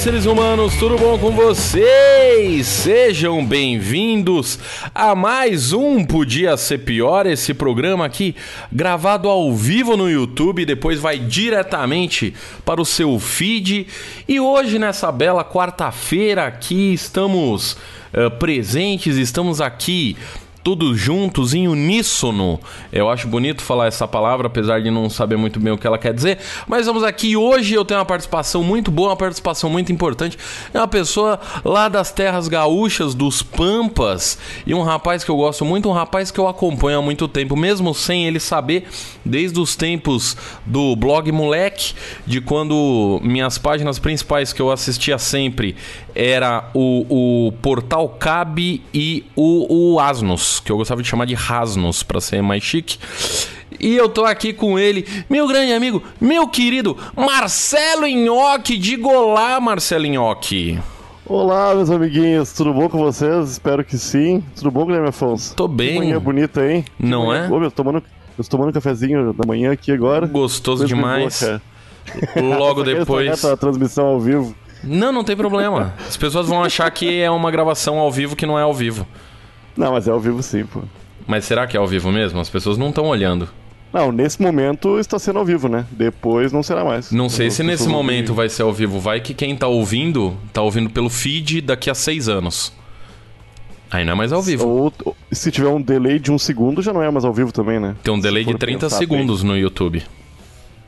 seres humanos, tudo bom com vocês? Sejam bem-vindos a mais um Podia Ser Pior, esse programa aqui gravado ao vivo no YouTube, depois vai diretamente para o seu feed. E hoje, nessa bela quarta-feira, aqui estamos uh, presentes, estamos aqui todos juntos, em uníssono. Eu acho bonito falar essa palavra, apesar de não saber muito bem o que ela quer dizer. Mas vamos aqui hoje. Eu tenho uma participação muito boa, uma participação muito importante. É uma pessoa lá das terras gaúchas, dos Pampas, e um rapaz que eu gosto muito, um rapaz que eu acompanho há muito tempo, mesmo sem ele saber, desde os tempos do blog Moleque, de quando minhas páginas principais que eu assistia sempre era o, o Portal Cabe e o, o Asnos, que eu gostava de chamar de Rasnos para ser mais chique. E eu tô aqui com ele, meu grande amigo, meu querido Marcelo Nhoque. Diga olá, Marcelo Nhoque. Olá, meus amiguinhos, tudo bom com vocês? Espero que sim. Tudo bom, Guilherme Afonso? Tô bem. Que manhã bonita, hein? Não manhã... é? Ô, meu, tô tomando, eu tô tomando um cafezinho da manhã aqui agora. Gostoso Coisa demais. boa, Logo depois. Essa transmissão ao vivo. Não, não tem problema. As pessoas vão achar que é uma gravação ao vivo que não é ao vivo. Não, mas é ao vivo sim, pô. Mas será que é ao vivo mesmo? As pessoas não estão olhando. Não, nesse momento está sendo ao vivo, né? Depois não será mais. Não sei se nesse momento vai ser ao vivo. Vai que quem tá ouvindo, tá ouvindo pelo feed daqui a seis anos. Aí não é mais ao vivo. Ou, se tiver um delay de um segundo, já não é mais ao vivo também, né? Tem um delay de for 30 pensar segundos no YouTube. bem.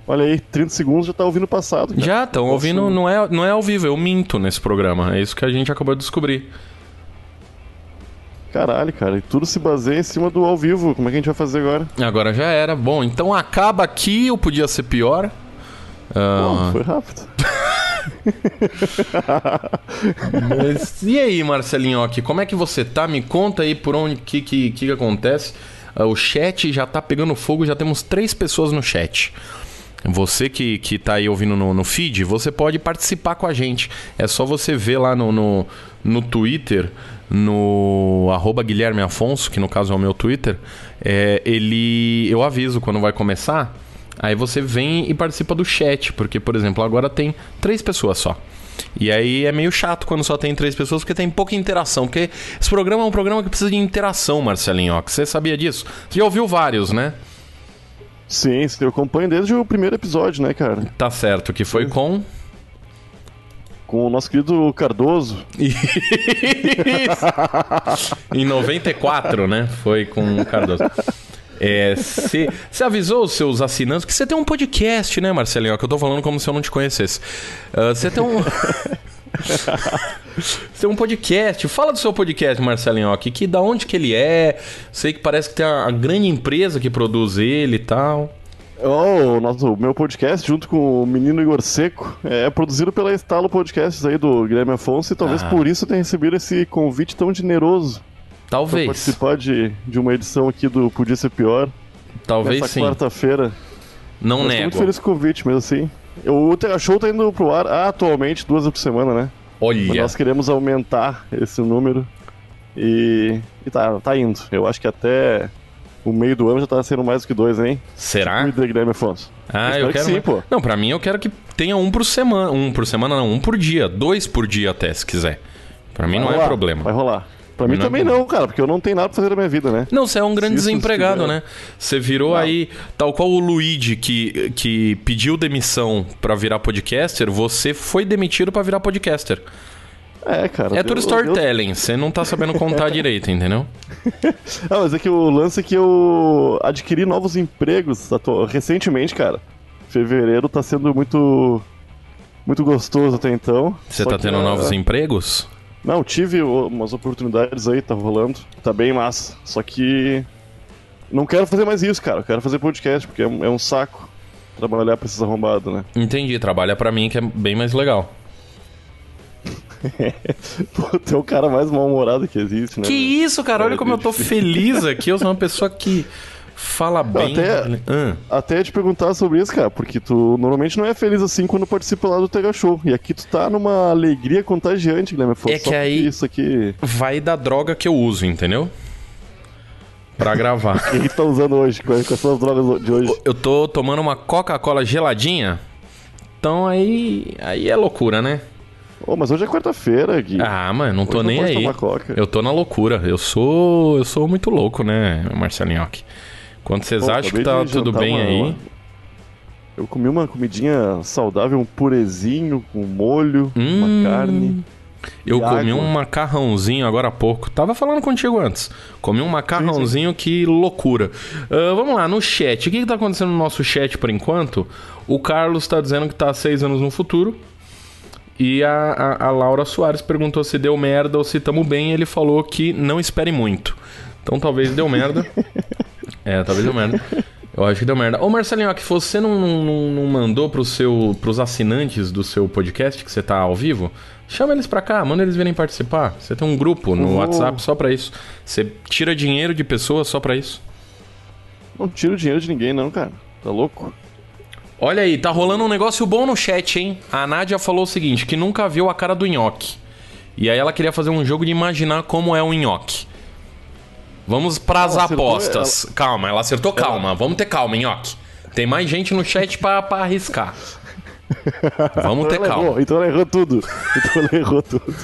Olha aí, 30 segundos já tá ouvindo o passado. cara. Já, estão ouvindo, não é, não é ao vivo, eu minto nesse programa. É isso que a gente acabou de descobrir. Caralho, cara, e tudo se baseia em cima do ao vivo. Como é que a gente vai fazer agora? Agora já era. Bom, então acaba aqui, ou podia ser pior. Ah, Pô, foi rápido. Mas e aí, Marcelinho, aqui, como é que você tá? Me conta aí por onde que que, que, acontece. Ah, o chat já tá pegando fogo, já temos três pessoas no chat. Você que, que tá aí ouvindo no, no feed, você pode participar com a gente. É só você ver lá no, no, no Twitter, no arroba Guilherme Afonso, que no caso é o meu Twitter. É, ele. Eu aviso quando vai começar. Aí você vem e participa do chat, porque, por exemplo, agora tem três pessoas só. E aí é meio chato quando só tem três pessoas, porque tem pouca interação. Porque esse programa é um programa que precisa de interação, Marcelinho. ó, que Você sabia disso? Você já ouviu vários, né? Sim, sim, eu acompanho desde o primeiro episódio, né, cara? Tá certo, que foi com. Com o nosso querido Cardoso. Isso. em 94, né? Foi com o Cardoso. Você avisou os seus assinantes que você tem um podcast, né, Marcelinho? Que eu tô falando como se eu não te conhecesse. Você tem um. Tem um podcast. Fala do seu podcast, Marcelinho, que, que da onde que ele é? Sei que parece que tem a, a grande empresa que produz ele e tal. Oh, o nosso, meu podcast, junto com o menino Igor Seco, é produzido pela Estalo Podcasts aí do Guilherme Afonso e talvez Ah. por isso eu tenha recebido esse convite tão generoso Talvez. participar de, de uma edição aqui do Podia Ser Pior. Talvez nessa sim. quarta-feira. Não Eu tô muito nego. feliz com o convite, mesmo assim. O Show tá indo pro ar atualmente duas vezes por semana, né? Mas Olha. nós queremos aumentar esse número e, e tá, tá indo. Eu acho que até o meio do ano já tá sendo mais do que dois, hein? Será? Cuida, Guilherme Afonso. Ah, eu que quero. sim, pô. Não, pra mim eu quero que tenha um por semana. Um por semana, não, um por dia. Dois por dia até, se quiser. Pra mim Vai não é rolar, problema. Vai rolar. Pra mim Não é também não, cara, porque eu não tenho nada pra fazer na minha vida, né? Não, você é um grande desempregado, né? Você virou aí, tal qual o Luigi que, que pediu demissão pra virar podcaster, você foi demitido pra virar podcaster. É, cara. É tudo storytelling, você não tá sabendo contar direito, entendeu? Ah, mas é que o lance é que eu adquiri novos empregos recentemente, cara. Fevereiro tá sendo muito. Muito gostoso até então. Você tá tendo ah, novos empregos? Não, tive umas oportunidades aí, tá rolando. Tá bem massa. Só que. Não quero fazer mais isso, cara. Eu quero fazer podcast, porque é um, é um saco trabalhar pra esses arrombados, né? Entendi, trabalha pra mim que é bem mais legal. Pô, tu é o cara mais mal-humorado que existe, né? Que isso, cara, olha É, como eu tô feliz aqui. Eu sou uma pessoa que fala bem. até- Ah. Até te perguntar sobre isso, cara, porque tu normalmente não é feliz assim quando participa lá do Tega Show. E aqui tu tá numa alegria contagiante, Guilherme. Afonso, É que aí- Isso aqui. vai da droga que eu uso, entendeu? Pra gravar. O que gente tá usando hoje? Quais são as drogas de hoje? eu tô tomando uma Coca-Cola geladinha. Então aí. Aí é loucura, né? Ô, mas hoje é quarta-feira, Gui. Ah, mas não tô Hoje não nem pode aí. Eu tô na loucura. Eu sou. Eu sou muito louco, né, Marcelinhoque? Quando vocês Pô, acham que tá tudo bem uma- aí. uma- Eu comi uma comidinha saudável, um purezinho com molho, Hum. uma carne. Eu comi água. um macarrãozinho agora há pouco. Tava falando contigo antes. Comi um macarrãozinho, que loucura. Ah, vamos lá, no chat. O que, que tá acontecendo no nosso chat por enquanto? O Carlos tá dizendo que tá seis anos no futuro. E a, a- a Laura Soares perguntou se deu merda ou se tamo bem. Ele falou que não espere muito. Então talvez deu merda. é, talvez deu merda. Eu acho que deu merda. Ô Marcelinho, que você não, não, não mandou pro seu, pros assinantes do seu podcast, que você tá ao vivo, chama eles pra cá, manda eles virem participar. Você tem um grupo no Oh. WhatsApp só pra isso. Você tira dinheiro de pessoas só pra isso. Não tiro dinheiro de ninguém, não, cara. Tá louco? Olha aí, tá rolando um negócio bom no chat, hein? A Nádia falou o seguinte, que nunca viu a cara do nhoque. E aí ela queria fazer um jogo de imaginar como é um nhoque. Vamos pras Ela apostas. Calma, ela acertou, calma. Vamos ter calma, nhoque. Tem mais gente no chat pra, pra arriscar. Vamos ter Então ela calma. errou, então ela errou tudo. Então ela errou tudo.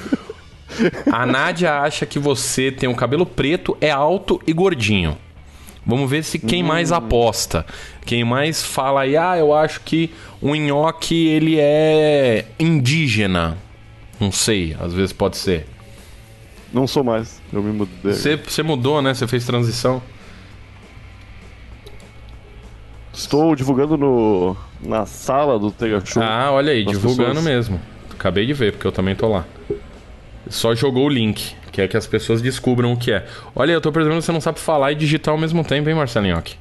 A Nádia acha que você tem um cabelo preto, é alto e gordinho. Vamos ver se quem mais aposta. Quem mais fala aí, ah, eu acho que o nhoque ele é indígena. Não sei, às vezes pode ser. Não sou mais. Eu me mudei. Você, você mudou, né? Você fez transição. Estou divulgando no, na sala do Tega Show. Ah, olha aí, divulgando pessoas. mesmo. Acabei de ver, porque eu também tô lá. Só jogou o link, que é que as pessoas descubram o que é. Olha, eu tô percebendo que você não sabe falar e digitar ao mesmo tempo, hein, Marcelinhoque?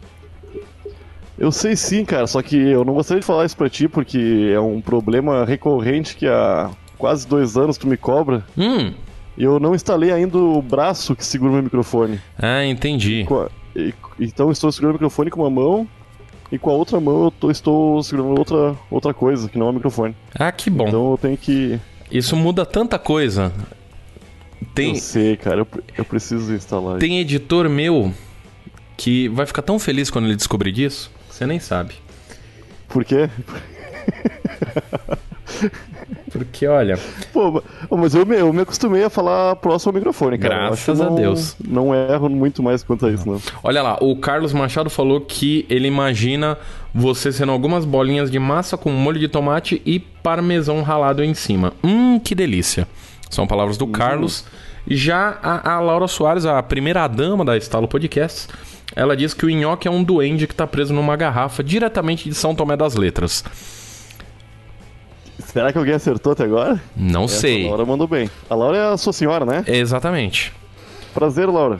Eu sei sim, cara, só que eu não gostaria de falar isso pra ti porque é um problema recorrente que há quase dois anos tu me cobra. Hum, E eu não instalei ainda o braço que segura o meu microfone. ah, entendi. E- então estou segurando o microfone com uma mão e com a outra mão eu tô- estou segurando outra, outra coisa, que não é o microfone. Ah, que bom. Então eu tenho que. Isso muda tanta coisa. Tem, Eu sei, cara, eu, eu preciso instalar. tem editor meu que vai ficar tão feliz quando ele descobrir disso, você nem sabe. Por quê? Porque, olha, Pô, ma- mas eu me, eu me acostumei a falar próximo ao microfone, cara. Graças a Deus. Não erro muito mais quanto a isso, não. olha lá, o Carlos Machado falou que ele imagina você sendo algumas bolinhas de massa com molho de tomate e parmesão ralado em cima. Hum, que delícia. São palavras do Carlos. Já a, a Laura Soares, a primeira dama da Estalo Podcasts, ela diz que o nhoque é um duende que tá preso numa garrafa diretamente de São Tomé das Letras. Será que alguém acertou até agora? Não Essa sei. A Laura mandou bem. A Laura é a sua senhora, né? Exatamente. Prazer, Laura.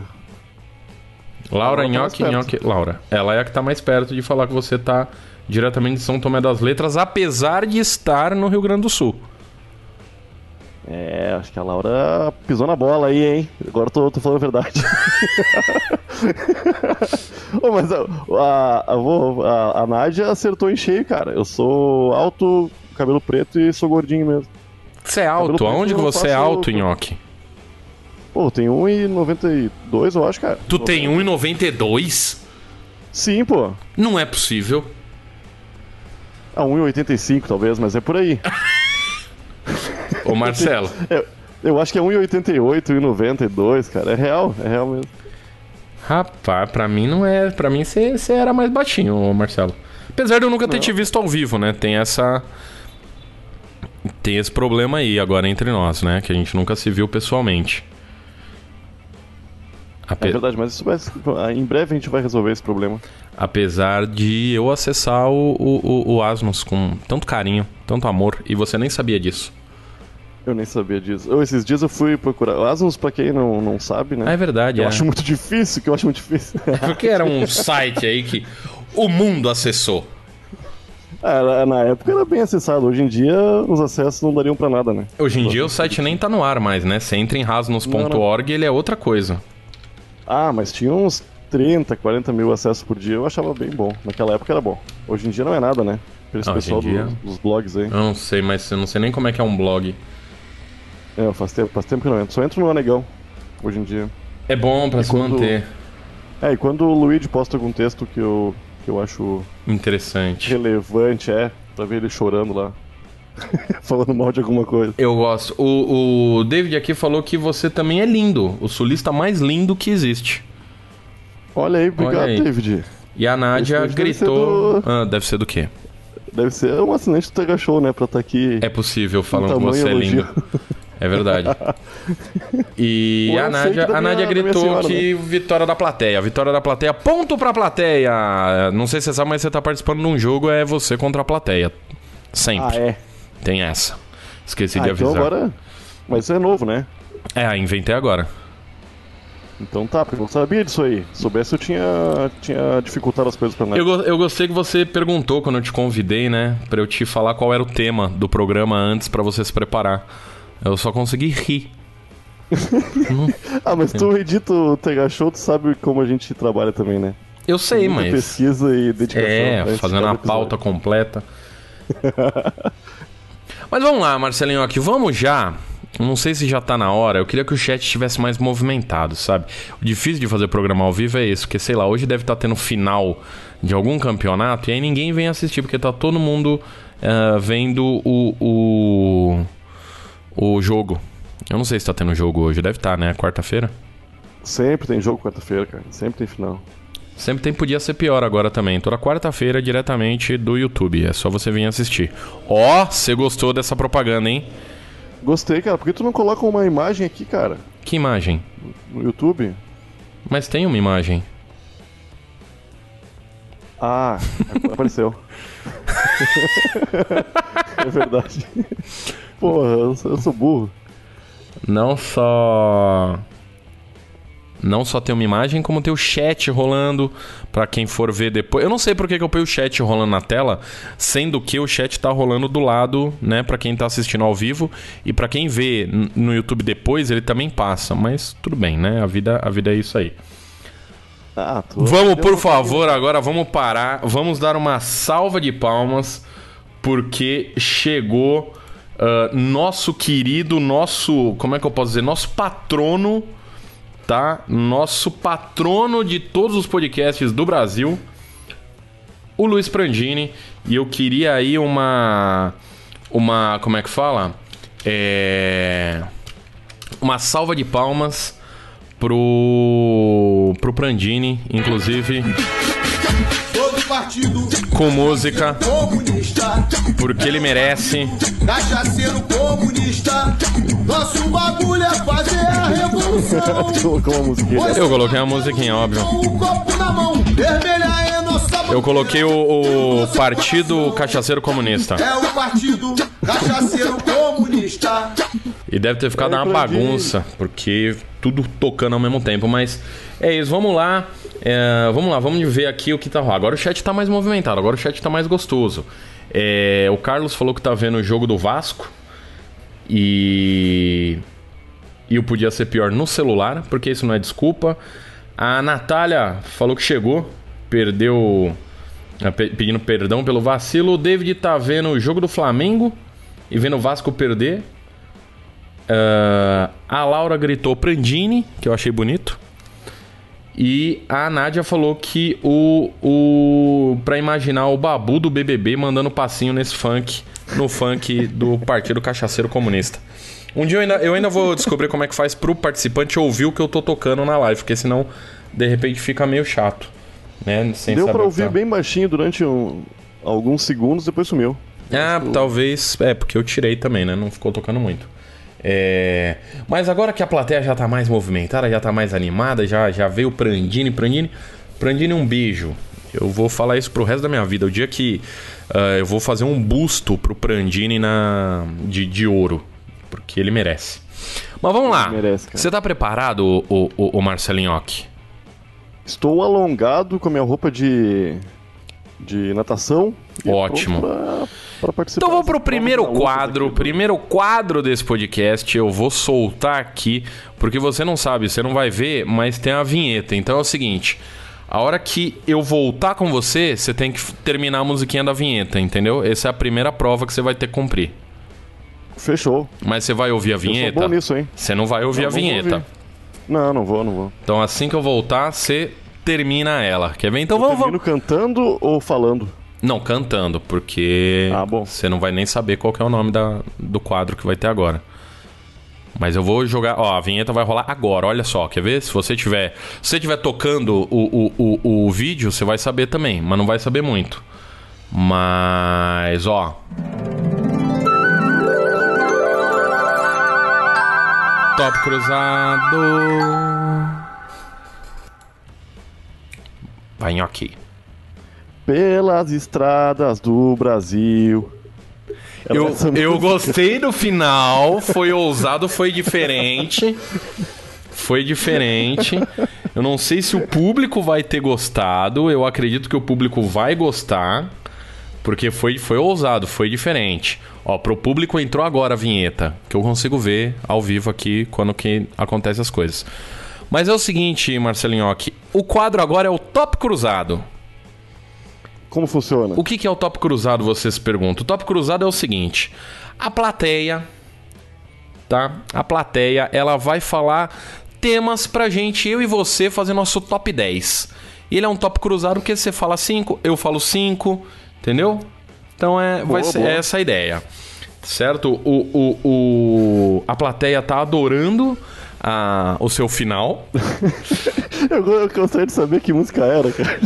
Laura tá mais Nhoque, perto. Nhoque. Laura. Ela é a que tá mais perto de falar que você tá diretamente de São Tomé das Letras, apesar de estar no Rio Grande do Sul. É, acho que a Laura pisou na bola aí, hein? Agora eu tô, tô falando a verdade. Ô, mas a, a, a, a, Nádia acertou em cheio, cara. Eu sou alto, cabelo preto e sou gordinho mesmo. Você é alto? Aonde que você é alto, Nhoque? Pô, tem 1,92 eu acho, cara. Tu tem 1,92? Sim, pô. Não é possível. Ah, 1,85 talvez, mas é por aí. Ô, Marcelo. Eu, eu acho que é 1,88, 1,92, cara. É real, é real mesmo. Rapaz, pra mim não é. Pra mim você era mais baixinho, ô, Marcelo. Apesar de eu nunca ter Não. te visto ao vivo, né? Tem essa. Tem esse problema aí agora entre nós, né? Que a gente nunca se viu pessoalmente. Ape- É verdade, mas isso vai, em breve a gente vai resolver esse problema. Apesar de eu acessar o, o, o- o com tanto carinho, tanto amor, e você nem sabia disso. Eu nem sabia disso. Eu, esses dias eu fui procurar. O Asmus, pra quem não, não sabe, né? Ah, é verdade, Eu é. acho muito difícil, que eu acho muito difícil. Porque era um site aí que o mundo acessou. Era- na época era bem acessado. Hoje em dia os acessos não dariam pra nada, né? Hoje em dia o site nem tá no ar mais, né? Você entra em rasnos.org ele é outra coisa. Ah, mas tinha uns 30, 40 mil acessos por dia. Eu achava bem bom. Naquela época era bom. Hoje em dia não é nada, né? Pra esse Ah, pessoal dia- do- dos blogs aí. Eu não sei, mas eu não sei nem como é que é um blog. É, faz tempo, faz tempo que não entro. Só entro no Anegão, hoje em dia. É bom pra se quando- manter. É, e quando o Luigi posta algum texto que eu, que eu acho Interessante. relevante, é, pra ver ele chorando lá. falando mal de alguma coisa. Eu gosto. O, o David aqui falou que você também é lindo. O sulista mais lindo que existe. Olha aí, obrigado, Olha aí. David. E a Nádia Esse deve ser gritou. do- Ah, deve ser do quê? Deve ser um assinante do Tega Show, né? Pra estar aqui. É possível falando que você é lindo. É verdade. E é a Nádia, a Nádia minha- gritou senhora, né? que vitória da plateia. Vitória da plateia. Ponto pra plateia. Não sei se você sabe, mas você tá participando de um jogo, é você contra a plateia. Sempre. Ah, é. Tem essa. Esqueci Ah, de então avisar. agora. Mas isso é novo, né? É, inventei agora. Então tá, porque eu não sabia disso aí. Se soubesse, eu tinha, tinha dificultado as coisas pra nós. Eu, eu gostei que você perguntou quando eu te convidei, né? Pra eu te falar qual era o tema do programa antes pra você se preparar. Eu só consegui rir. Ah, mas tu edita o Tega Show, tu sabe como a gente trabalha também, né? Eu sei, mas. pesquisa e dedicação. É, de fazendo cada a pauta completa. Mas vamos lá, Marcelinho, aqui, vamos já. Não sei se já tá na hora. Eu queria que o chat estivesse mais movimentado, sabe? O difícil de fazer programa ao vivo é isso, porque sei lá, hoje deve estar tendo final de algum campeonato e aí ninguém vem assistir, porque tá todo mundo ah, vendo o, o, o jogo. Eu não sei se tá tendo jogo hoje, deve estar, né? Quarta-feira? Sempre tem jogo quarta-feira, cara. Sempre tem final. Sempre tem podia ser pior agora também. Toda quarta-feira diretamente do YouTube. É só você vir assistir. Ó, você gostou dessa propaganda, hein? Gostei, cara. Por que tu não coloca uma imagem aqui, cara? Que imagem? No YouTube? Mas tem uma imagem. Ah, apareceu. é verdade. Porra, eu sou, eu sou burro. Não só não só tem uma imagem, como tem o chat rolando pra quem for ver depois. Eu não sei por que que eu ponho o chat rolando na tela, sendo que o chat tá rolando do lado, né, Pra quem tá assistindo ao vivo e pra quem vê no YouTube depois, ele também passa, mas tudo bem, né? A vida, a vida é isso aí. Ah. Vamos, por favor, agora vamos parar. Vamos dar uma salva de palmas, porque chegou ah, nosso querido, nosso. Como é que eu posso dizer? Nosso patrono, tá? Nosso patrono de todos os podcasts do Brasil, o Luiz Prandini. E eu queria aí uma. Uma. Como é que fala? É. Uma salva de palmas pro. pro Prandini, inclusive partido com música, comunista, porque ele merece. cachaceiro comunista. Nosso bagulho é fazer a revolução. Tu colocou uma musiquinha. né? Eu coloquei a musiquinha, óbvio. Com o copo na mão, vermelha é nossa Eu coloquei o, o Partido Cachaceiro Comunista. É o partido cachaceiro comunista. E deve ter ficado É, uma bagunça, porque tudo tocando ao mesmo tempo. Mas é isso, vamos lá. É, vamos lá, vamos ver aqui o que tá rolando. Agora o chat tá mais movimentado, agora o chat tá mais gostoso. É, o Carlos falou que tá vendo o jogo do Vasco. E. E o podia ser pior no celular, porque isso não é desculpa. A Natália falou que chegou, perdeu. pe- Pedindo perdão pelo vacilo. O David tá vendo o jogo do Flamengo e vendo o Vasco perder. Ah, a Laura gritou Prandini, que eu achei bonito. E a Nádia falou que o, o. Pra imaginar o babu do BBB mandando passinho nesse funk, no funk do Partido Cachaceiro Comunista. Um dia eu ainda, eu ainda vou descobrir como é que faz pro participante ouvir o que eu tô tocando na live, porque senão de repente fica meio chato. Né? Sem Deu que ouvir tá. bem baixinho durante um- alguns segundos, depois sumiu. Ah, talvez. É, porque eu tirei também, né? Não ficou tocando muito. É, Mas agora que a plateia já tá mais movimentada, já tá mais animada, já, já veio o Prandini. Prandini, Prandini, um beijo. Eu vou falar isso pro resto da minha vida. O dia que ah, eu vou fazer um busto pro Prandini na... de, de ouro. Porque ele merece. Mas vamos lá. merece. Você tá preparado, o, o, o Marcelinhoque? Estou alongado com a minha roupa de. De natação. e Ótimo. Pra, pra participar Então vamos pro primeiro quadro, primeiro quadro desse podcast. Eu vou soltar aqui, porque você não sabe, você não vai ver, mas tem a vinheta. Então é o seguinte: a hora que eu voltar com você, você tem que terminar a musiquinha da vinheta, entendeu? Essa é a primeira prova que você vai ter que cumprir. Fechou. Mas você vai ouvir a Eu sou vinheta? bom nisso, hein? Você não vai ouvir Não, a vou vinheta. ouvir. Não, não vou, não vou. Então assim que eu voltar, você termina ela. Quer ver? Então vamos, Termino vamos. cantando ou falando? Não, cantando, porque Ah, bom. você não vai nem saber qual é o nome da, do quadro que vai ter agora. Mas eu vou jogar. Ó, a vinheta vai rolar agora. Olha só, quer ver? Se você tiver. Se você tiver tocando o, o, o, o vídeo, você vai saber também, mas não vai saber muito. Mas, ó. Top cruzado. Vai nhoque. Pelas estradas do Brasil. Eu, eu música. gostei do final, foi ousado, foi diferente. Foi diferente. Eu não sei se o público vai ter gostado. Eu acredito que o público vai gostar. Porque foi, foi ousado, foi diferente. Ó, pro público entrou agora a vinheta. Que eu consigo ver ao vivo aqui quando que acontece as coisas. Mas é o seguinte, Marcelinhoque. O quadro agora é o Top Cruzado. Como funciona? O que, que é o top cruzado, você se pergunta? O top cruzado é o seguinte: a plateia, tá? A plateia, ela vai falar temas pra gente, eu e você, fazer nosso top 10. E ele é um top cruzado porque você fala 5, eu falo 5, entendeu? Então é, vai Boa, ser boa. essa a ideia. Certo? O, o, o, a plateia tá adorando a, o seu final. Eu, eu gostaria de saber que música era, cara.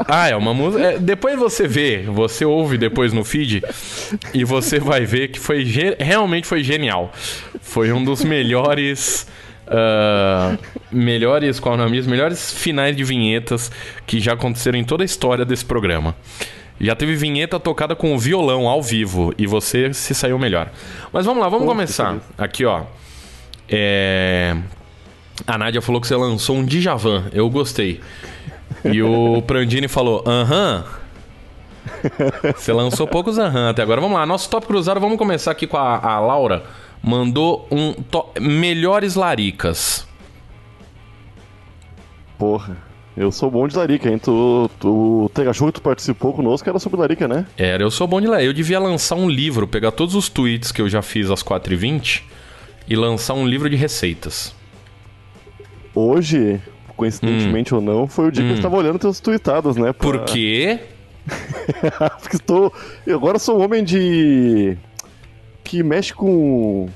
Ah, é uma música. é, depois você vê, você ouve depois no feed e você vai ver que foi realmente foi genial. Foi um dos melhores. ah, melhores, qual é o nome? Os melhores finais de vinhetas que já aconteceram em toda a história desse programa. Já teve vinheta tocada com violão ao vivo e você se saiu melhor. Mas vamos lá, vamos Pô, começar. Aqui, ó. É... A Nádia falou que você lançou um Djavan. Eu gostei. E o Prandini falou, aham. Você lançou poucos aham até agora. Vamos lá, nosso top cruzado. Vamos começar aqui com a, a Laura. Mandou um to- melhores laricas. Porra. Eu sou bom de Larica, hein? Tu, tu, o Tega Show que tu participou conosco era sobre Larica, né? Era, eu sou bom de ler. Eu devia lançar um livro, pegar todos os tweets que eu já fiz às 4h20 e lançar um livro de receitas. Hoje, coincidentemente ou não, foi o dia que eu estava olhando teus tweetados, né? pra- Hum. Por quê? Porque estou. Eu agora sou um homem de. que mexe com.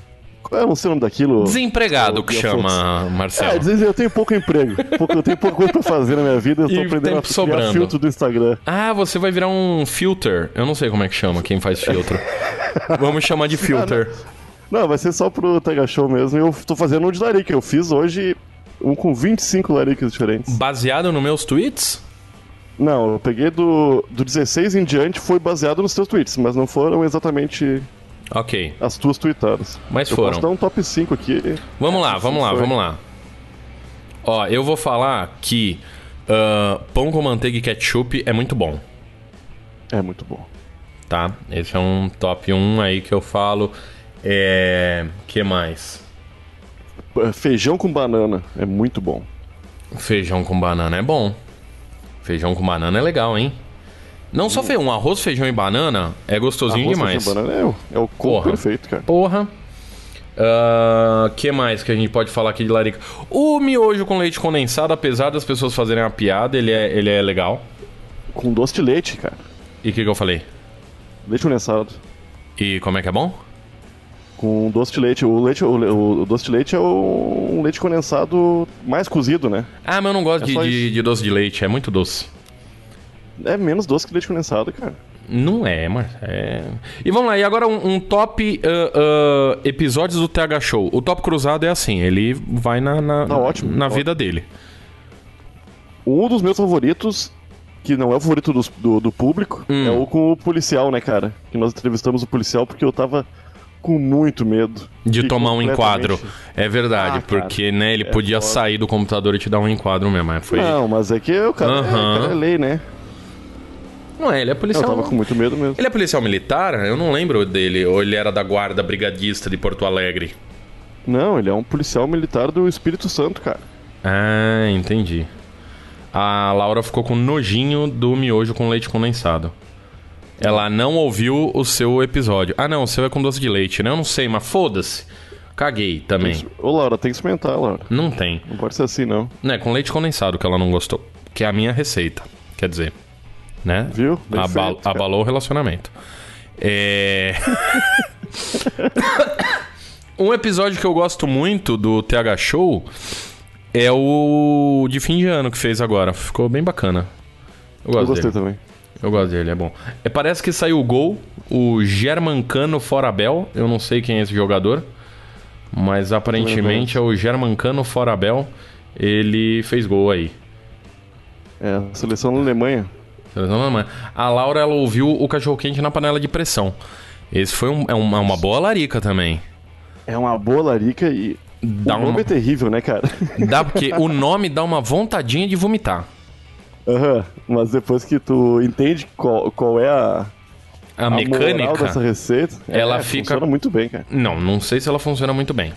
Qual é o nome daquilo? Desempregado que chama, Ah, Marcelo. dizem eu tenho pouco emprego. Eu tenho pouca coisa pra fazer na minha vida. Eu tô E aprendendo tempo a sobrando. filtro do Instagram. Ah, você vai virar um filter. Eu não sei como é que chama quem faz filtro. Vamos chamar de filter. Não, vai ser só pro Tega Show mesmo. E eu tô fazendo um de Larica. Eu fiz hoje um com 25 Laricas diferentes. Baseado nos meus tweets? Não, eu peguei do, do 16 em diante, foi baseado nos teus tweets, mas não foram exatamente Ok. as tuas tweetadas. Mas eu foram. posso dar um top 5 aqui. Vamos lá, vamos lá, foi. vamos lá. Ó, eu vou falar que ah, pão com manteiga e ketchup é muito bom, É muito bom. tá? Esse é um top 1 aí que eu falo. É. que mais? Feijão com banana é muito bom. Feijão com banana é bom. Feijão com banana é legal, hein? Não só feijão, arroz, feijão e banana é gostosinho Arroz, demais. feijão, banana é, o- é o combo perfeito, cara. Porra. Ah, que mais que a gente pode falar aqui de larica? O miojo com leite condensado, apesar das pessoas fazerem uma piada, ele é, ele é legal. Com doce de leite, cara. E o que, que eu falei? Leite condensado. E como é que é bom? Com doce de leite. O, leite, o, o doce de leite é o, um leite condensado mais cozido, né? Ah, mas eu não gosto É de, de- de doce de leite, é muito doce. É menos doce que leite condensado, cara. Não é, mas é. E vamos lá, e agora um, um top ah, ah, episódios do TH Show. O top cruzado é assim, ele vai na, na, Tá ótimo, na tá vida dele. Um dos meus favoritos, que não é o favorito dos- do, do público, Hum. é o com o policial, né, cara? Que nós entrevistamos o policial porque eu tava com muito medo. De tomar um enquadro. É verdade, Ah, cara, porque né, ele é podia foda. sair do computador e te dar um enquadro mesmo. Foi... Não, mas é que o cara, é, Aham. cara é lei, né? Não é, ele é Eu policial. tava com muito medo mesmo. Ele é policial militar? Eu não lembro dele. Ou ele era da guarda brigadista de Porto Alegre. Não, ele é um policial militar do Espírito Santo, cara. Ah, entendi. A Laura ficou com nojinho do miojo com leite condensado. Ela não ouviu o seu episódio. Ah, não, o seu é com doce de leite, né? Eu não sei, mas foda-se. Caguei também. Ô, Laura, tem que experimentar, Laura. Não tem. Não pode ser assim, não. Não, é com leite condensado que ela não gostou. Que é a minha receita. Quer dizer, né? Viu? Bem Aba- feito, abalou o relacionamento. É... um episódio que eu gosto muito do TH Show é o de fim de ano que fez agora. Ficou bem bacana. Eu Eu gostei dele. também. Eu gosto dele, é bom. É, parece que saiu o gol, o Germancano Forabel. Eu não sei quem é esse jogador, mas aparentemente é o Germancano Forabel. Ele fez gol aí. É, seleção da Alemanha. Seleção da Alemanha. A Laura ela ouviu o cachorro quente na panela de pressão. Esse foi um- é uma, uma boa larica também. É uma boa larica e. Dá o nome uma- é terrível, né, cara? Dá porque o nome dá uma vontadinha de vomitar. Aham. Mas depois que tu entende qual, qual é a, A, a mecânica. dessa receita, ela é, fica- funciona muito bem, cara. Não, não sei se ela funciona muito bem.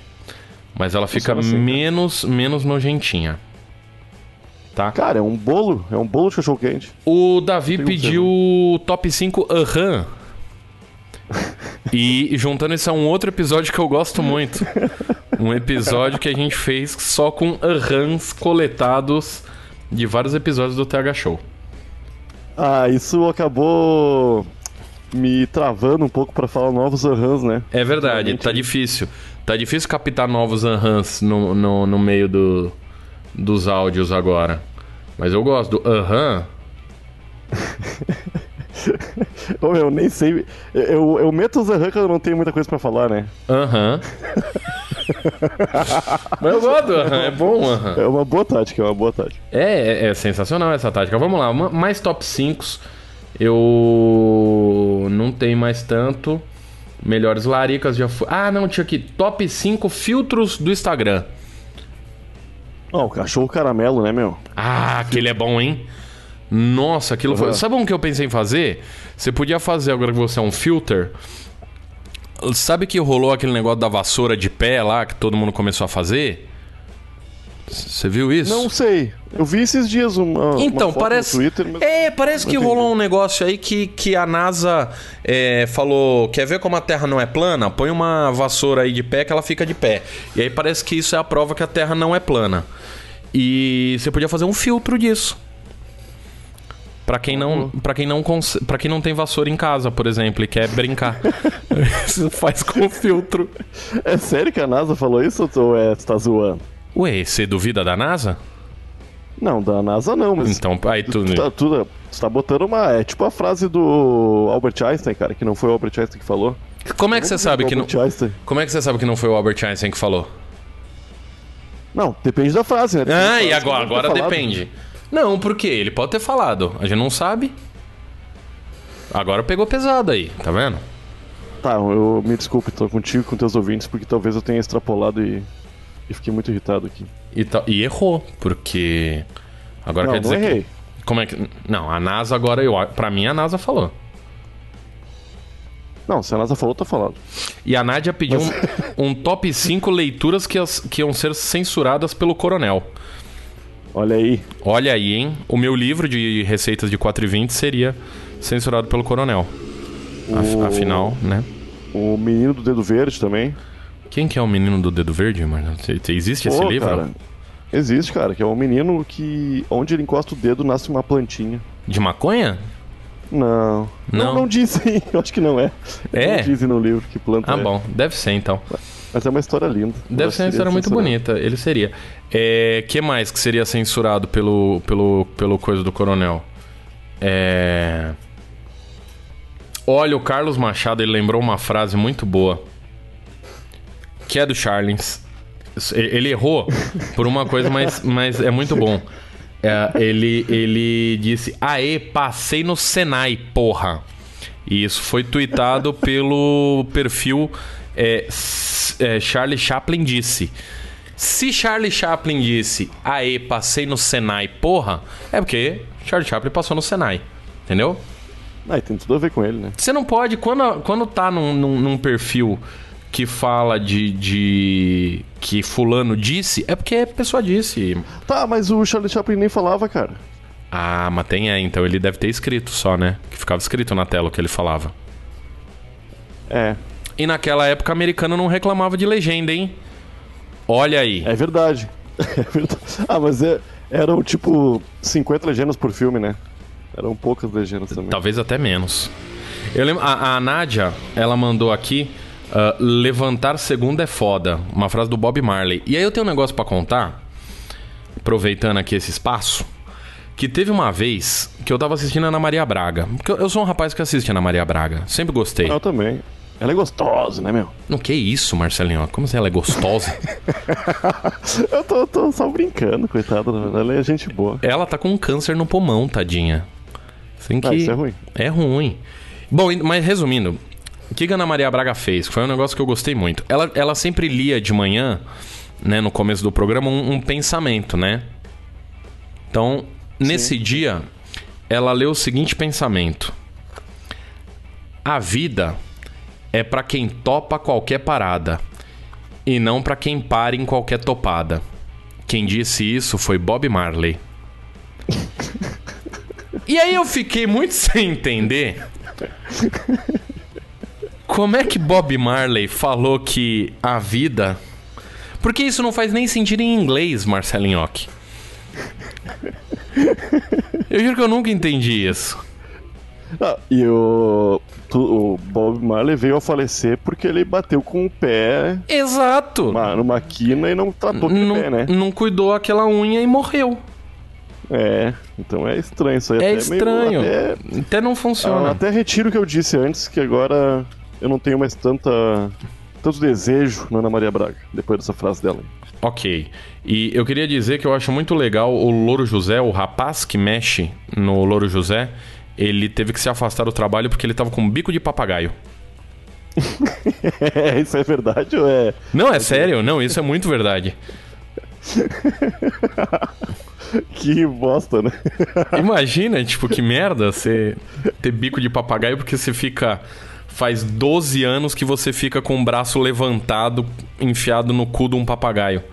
Mas ela fica assim, cara. menos, menos nojentinha. Tá? Cara, é um bolo, é um bolo de cachorro quente. O Davi pediu top 5 aham. E juntando isso a um outro episódio que eu gosto muito. Um episódio que a gente fez só com ahãs coletados de vários episódios do TH Show. Ah, isso acabou me travando um pouco pra falar novos ahams, né? É verdade, Realmente. tá difícil. Tá difícil captar novos ahãs no, no, no meio do, dos áudios agora. Mas eu gosto do aham. Meu, nem sei. Eu, eu, eu meto os aham que eu não tenho muita coisa pra falar, né? Aham. Mas eu gosto é bom. É uma boa tática, é uma boa tática. É, é, é sensacional essa tática. Vamos lá, ma- mais top 5. Eu não tenho mais tanto. Melhores laricas já foi. Ah, não, tinha aqui. Top 5 filtros do Instagram. Ó, o cachorro caramelo, né, meu? Ah, aquele é bom, hein? Nossa, aquilo foi. Uhum. Sabe um que eu pensei em fazer? Você podia fazer agora que você é um filter. Sabe que rolou aquele negócio da vassoura de pé lá que todo mundo começou a fazer? Você viu isso? Não sei. Eu vi esses dias uma, uma Então, foto parece. Twitter. É, parece que rolou um negócio aí que, que a NASA é, falou: quer ver como a Terra não é plana? Põe uma vassoura aí de pé que ela fica de pé. E aí parece que isso é a prova que a Terra não é plana. E você podia fazer um filtro disso. Pra quem não, para quem não, pra quem não tem vassoura em casa, por exemplo, e quer brincar, você faz com filtro. É sério que a NASA falou isso ou é, tu tá zoando? Ué, você duvida da NASA? Não, da NASA não, mas... Então, aí tu. Tu tá, tu, tu tá botando uma... É tipo a frase do Albert Einstein, cara, que não foi o Albert Einstein que falou. Como é que você sabe que não? Einstein. Como é que você sabe que não foi o Albert Einstein que falou? Não, depende da frase, né? Ah, frases e agora, agora falado. Não, por quê? Ele pode ter falado. A gente não sabe. Agora pegou pesado aí, tá vendo? Tá, eu me desculpe, tô contigo e com teus ouvintes, porque talvez eu tenha extrapolado e, e fiquei muito irritado aqui. E, ta- e errou, porque. Agora não, quer não dizer errei. que. Como é que. Não, a NASA agora, eu, pra mim, a NASA falou. Não, se a NASA falou, tá falado. E a Nádia pediu um, um top 5 leituras que, as- que iam ser censuradas pelo coronel. Olha aí. Olha aí, hein? O meu livro de receitas de 4,20 seria censurado pelo coronel. O- Afinal, né? O menino do dedo verde também. Quem que é o menino do dedo verde, mano? Existe esse Pô, livro? cara, existe, cara, que é um menino que onde ele encosta o dedo nasce uma plantinha. De maconha? Não. Não? Não, não dizem, eu acho que não é. É? Não dizem no livro que planta Ah, é. bom. Deve ser, então. Mas é uma história linda. Deve ser uma história muito censurado. bonita. Ele seria. É, que mais que seria censurado pelo, pelo, pelo coisa do coronel? É... Olha, o Carlos Machado, ele lembrou uma frase muito boa. Que é do Charles. Ele errou por uma coisa, mas, mas é muito bom. É, ele, ele disse: Aê, passei no Senai, porra. E isso foi tweetado pelo perfil é, é, Charlie Chaplin disse. Se Charlie Chaplin disse, aê, passei no Senai, porra, é porque Charlie Chaplin passou no Senai. Entendeu? Ah, tem tudo a ver com ele, né? Você não pode, quando, quando tá num, num, num perfil que fala de, de que fulano disse, é porque a pessoa disse. Tá, mas o Charlie Chaplin nem falava, cara. Ah, mas tem é, então ele deve ter escrito só, né? Que ficava escrito na tela o que ele falava. É, E naquela época, americano não reclamava de legenda, hein? Olha aí. é verdade. É verdade. Ah, mas é, eram tipo 50 legendas por filme, né? Eram poucas legendas também. Talvez até menos. Eu lembro, a, a Nádia, ela mandou aqui. ah, levantar segunda é foda. Uma frase do Bob Marley. E aí eu tenho um negócio pra contar. Aproveitando aqui esse espaço. Que teve uma vez que eu tava assistindo a Ana Maria Braga. Porque eu, eu sou um rapaz que assiste a Ana Maria Braga. Sempre gostei. Eu também. Ela é gostosa, né, meu? Não, que isso, Marcelinho? Como assim ela é gostosa? Eu tô, tô só brincando, coitada. Ela é gente boa. ela tá com um câncer no pulmão, tadinha. Assim que... Ah, isso é ruim. É ruim. Bom, mas resumindo, o que a Ana Maria Braga fez? Foi um negócio que eu gostei muito. Ela, ela sempre lia de manhã, né, no começo do programa, um, um pensamento, né? Então, nesse dia, ela leu o seguinte pensamento: A vida é pra quem topa qualquer parada e não pra quem para em qualquer topada. Quem disse isso foi Bob Marley. E aí eu fiquei muito sem entender como é que Bob Marley falou que a vida. Porque isso não faz nem sentido em inglês, Marcelinhoque. Eu juro que eu nunca entendi isso. Ah, e o, o Bob Marley veio a falecer porque ele bateu com o pé Exato. numa, numa quina e não tratou aquele Não, pé, né? não cuidou aquela unha e morreu. É, então é estranho isso aí. É até meio- estranho. até- Até não Ah, funciona. até retiro o que eu disse antes, que agora eu não tenho mais tanta, tanto desejo na Ana Maria Braga, depois dessa frase dela. Ok. E eu queria dizer que eu acho muito legal o Louro José, o rapaz que mexe no Louro José, ele teve que se afastar do trabalho porque ele tava com um bico de papagaio. É, isso é verdade ou é? Não, é sério, não, isso é muito verdade. Que bosta, né? Imagina, tipo, que merda você ter bico de papagaio porque você fica. Faz 12 anos que você fica com o braço levantado, enfiado no cu de um papagaio.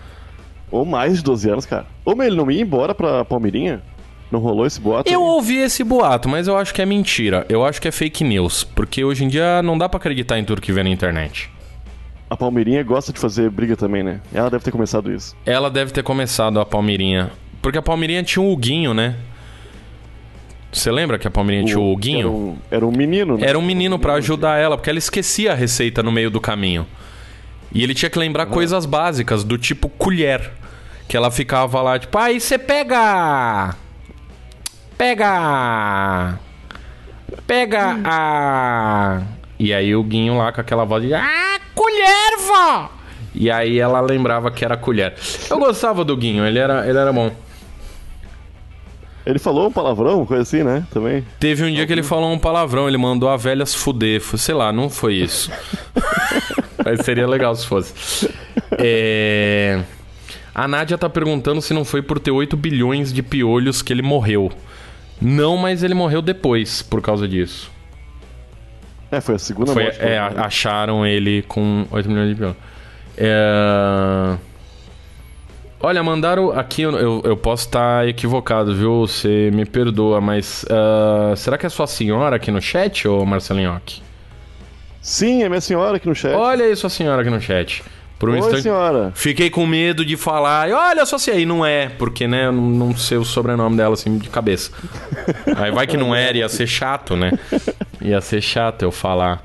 Ou mais de 12 anos, cara. Ou ele não ia embora pra Palmeirinha? Não rolou esse boato? Eu aí? ouvi esse boato, mas eu acho que é mentira. Eu acho que é fake news. Porque hoje em dia não dá pra acreditar em tudo que vê na internet. A Palmeirinha gosta de fazer briga também, né? Ela deve ter começado isso. Ela deve ter começado a Palmeirinha. Porque a Palmeirinha tinha um Huguinho, né? Você lembra que a Palmeirinha tinha o Era Huguinho? um, era um menino, né? Era um menino pra ajudar ela, porque ela esquecia a receita no meio do caminho. E ele tinha que lembrar coisas básicas, do tipo colher. Que ela ficava lá, tipo, aí você pega. Pega. Pega a. E aí o Guinho lá com aquela voz de. Ah, colher, vó! E aí ela lembrava que era colher. Eu gostava do Guinho, ele era, ele era bom. Ele falou um palavrão, coisa assim, né? Também. Teve um dia que ele falou um palavrão, ele mandou a velha se fuder. Foi- Sei lá, não foi isso. Mas seria legal se fosse. É... A Nádia tá perguntando se não foi por ter 8 bilhões de piolhos que ele morreu. Não, mas ele morreu depois por causa disso. É, foi a segunda Foi, morte. é, né? acharam ele com 8 milhões de piolhos. É... Olha, mandaram aqui, eu, eu, posso estar equivocado, viu? Você me perdoa, mas ah, será que é sua senhora aqui no chat, ô Marcelinhoque? Sim, é minha senhora aqui no chat. Olha aí sua senhora aqui no chat. Por um Oi, instante, senhora. fiquei com medo de falar, olha só se aí não é, porque, né, eu não, não sei o sobrenome dela assim de cabeça. aí vai que não era, ia ser chato, né? Ia ser chato eu falar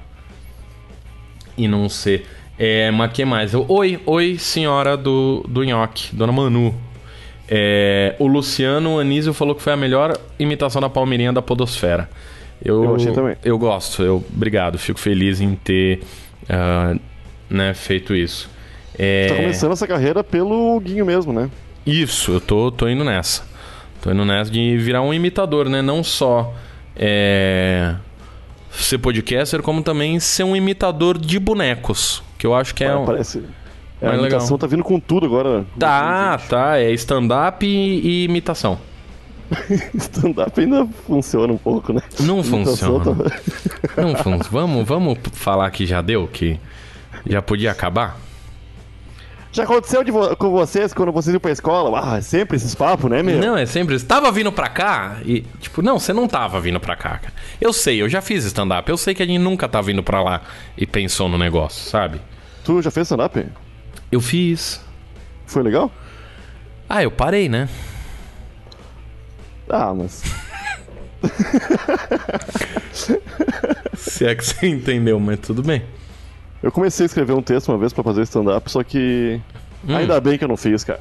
e não ser. É, mas que mais? Eu- oi, oi, senhora do, do nhoque, dona Manu. É, o Luciano Anísio falou que foi a melhor imitação da Palmeirinha da Podosfera. Eu, Eu achei também. Eu gosto, eu, obrigado, fico feliz em ter ah, né, feito isso. É, Tá começando essa carreira pelo Guinho mesmo, né? Isso, eu tô, tô indo nessa. Tô indo nessa de virar um imitador, né? Não só é, ser podcaster, como também ser um imitador de bonecos. Que eu acho que é um. Parece. É, a Mas legal. imitação tá vindo com tudo agora. Tá, tá. É stand-up e, e imitação. Stand-up ainda funciona um pouco, né? Não Imitação funciona. tá- Não funciona. Vamos, vamos falar que já deu? Que já podia acabar? Já aconteceu de vo- com vocês quando vocês iam pra escola? Ah, é sempre esses papos, né, meu? Não, é sempre. Tava vindo pra cá e. Tipo, não, você não tava vindo pra cá, cara. Eu sei, eu já fiz stand-up. Eu sei que a gente nunca tá vindo pra lá e pensou no negócio, sabe? Tu já fez stand-up? Eu fiz. Foi legal? Ah, eu parei, né? Ah, mas. Se é que você entendeu, mas tudo bem. Eu comecei a escrever um texto uma vez pra fazer stand-up, só que. Hum. Ainda bem que eu não fiz, cara.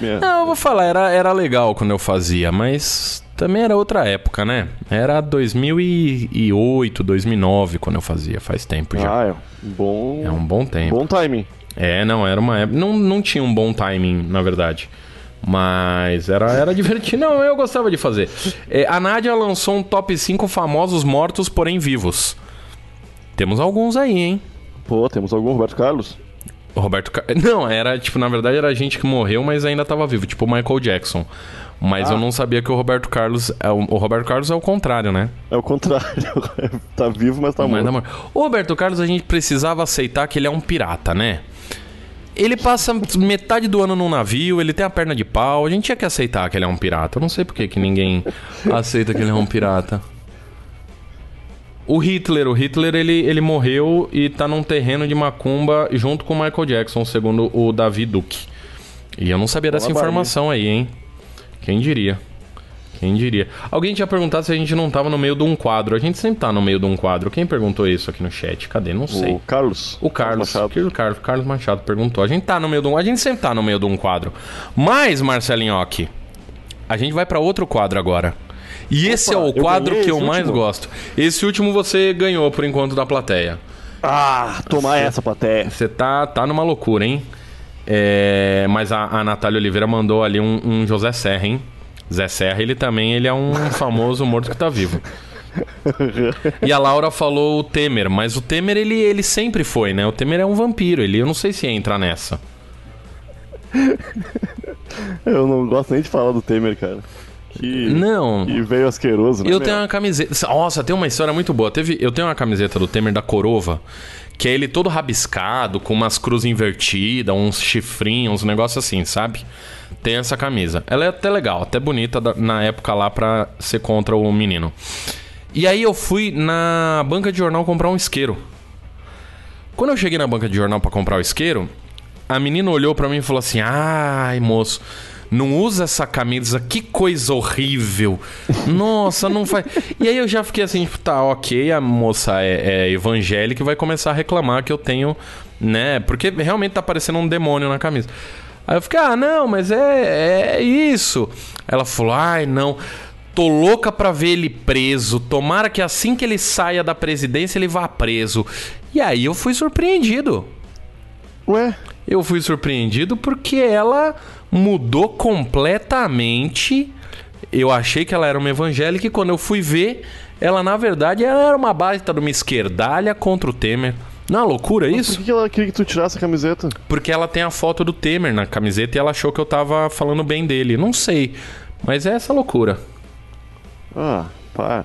Minha- Não, eu vou falar, era, era legal quando eu fazia, mas também era outra época, né? Era 2008, 2009 quando eu fazia, faz tempo já. Ah, é um bom. É um bom tempo. bom timing. É, não, era uma época. Não, não tinha um bom timing, na verdade. Mas era, era divertido. Não, eu gostava de fazer. É, a Nádia lançou um top 5 famosos mortos, porém vivos. Temos alguns aí, hein? Pô, temos algum Roberto Carlos? O Roberto Car... Não, era tipo, na verdade era gente que morreu, mas ainda tava vivo, tipo o Michael Jackson. Mas Ah. eu não sabia que o Roberto Carlos. é O o Roberto Carlos é o contrário, né? É o contrário. tá vivo, mas tá Mas morto. não, O Roberto Carlos a gente precisava aceitar que ele é um pirata, né? Ele passa metade do ano num navio, ele tem a perna de pau. A gente tinha que aceitar que ele é um pirata. Eu não sei por que, que ninguém aceita que ele é um pirata. O Hitler, o Hitler ele, ele morreu e tá num terreno de macumba junto com o Michael Jackson, segundo o Davi Duke. E eu não sabia dessa Bahia. informação aí, hein? Quem diria? Quem diria? Alguém tinha perguntado se a gente não tava no meio de um quadro. A gente sempre tá no meio de um quadro. Quem perguntou isso aqui no chat? Cadê? Não sei. O Carlos. O Carlos, Machado. o Carlos, Carlos Machado perguntou. A gente tá no meio de um, a gente sempre tá no meio de um quadro. Mas Marcelinho aqui, a gente vai pra outro quadro agora. E esse é o quadro que eu esse mais último? gosto. Esse último você ganhou por enquanto da plateia. Ah, tomar essa plateia. Você tá tá numa loucura, hein? É, mas a, a Natália Oliveira mandou ali um, um José Serra, hein? Zé Serra, ele também ele é um famoso morto que tá vivo. E a Laura falou o Temer, mas o Temer ele, ele sempre foi, né? O Temer é um vampiro, ele eu não sei se ia entrar nessa. Eu não gosto nem de falar do Temer, cara. Que, Não. que veio asqueroso, né? Eu tenho uma camiseta. Nossa, tem uma história muito boa. Teve, eu tenho uma camiseta do Temer da Corova, que é ele todo rabiscado, com umas cruzes invertidas, uns chifrinhos, uns negócios assim, sabe? Tem essa camisa. Ela é até legal, até bonita na época lá pra ser contra o menino. E aí eu fui na banca de jornal comprar um isqueiro. Quando eu cheguei na banca de jornal pra comprar o isqueiro, a menina olhou pra mim e falou assim: "Ai, moço, não usa essa camisa, que coisa horrível. Nossa, não faz". E aí eu já fiquei assim, tipo, tá, OK, a moça é, é evangélica e vai começar a reclamar que eu tenho, né? Porque realmente tá parecendo um demônio na camisa. Aí eu fiquei: "Ah, não, mas é é isso". Ela falou: "Ai, não, Tô louca pra ver ele preso. Tomara que assim que ele saia da presidência ele vá preso. E aí eu fui surpreendido. Ué, Eu fui surpreendido porque ela mudou completamente. Eu achei que ela era uma evangélica e quando eu fui ver, ela na verdade ela era uma baita de uma esquerdalha contra o Temer. Não é loucura por isso? que que ela queria que tu tirasse a camiseta? Porque ela tem a foto do Temer na camiseta e ela achou que eu tava falando bem dele. Não sei. Mas é essa loucura. Ah, para.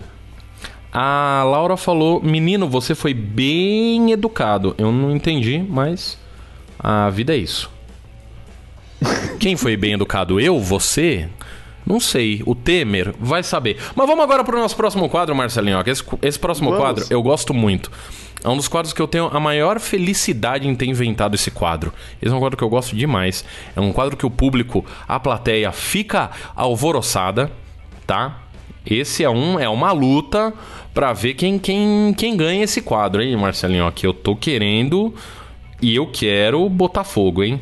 A Laura falou: Menino, você foi bem educado. Eu não entendi, mas a vida é isso. Quem foi bem educado? Eu? Você? Não sei. O Temer vai saber. Mas vamos agora pro nosso próximo quadro, Marcelinho. Esse, esse próximo Vamos. quadro eu gosto muito. É um dos quadros que eu tenho a maior felicidade em ter inventado esse quadro. Esse é um quadro que eu gosto demais. É um quadro que o público, a plateia, fica alvoroçada, tá? Esse é um é uma luta pra ver quem, quem, quem ganha esse quadro, hein, Marcelinho? Aqui eu tô querendo e eu quero botar fogo, hein?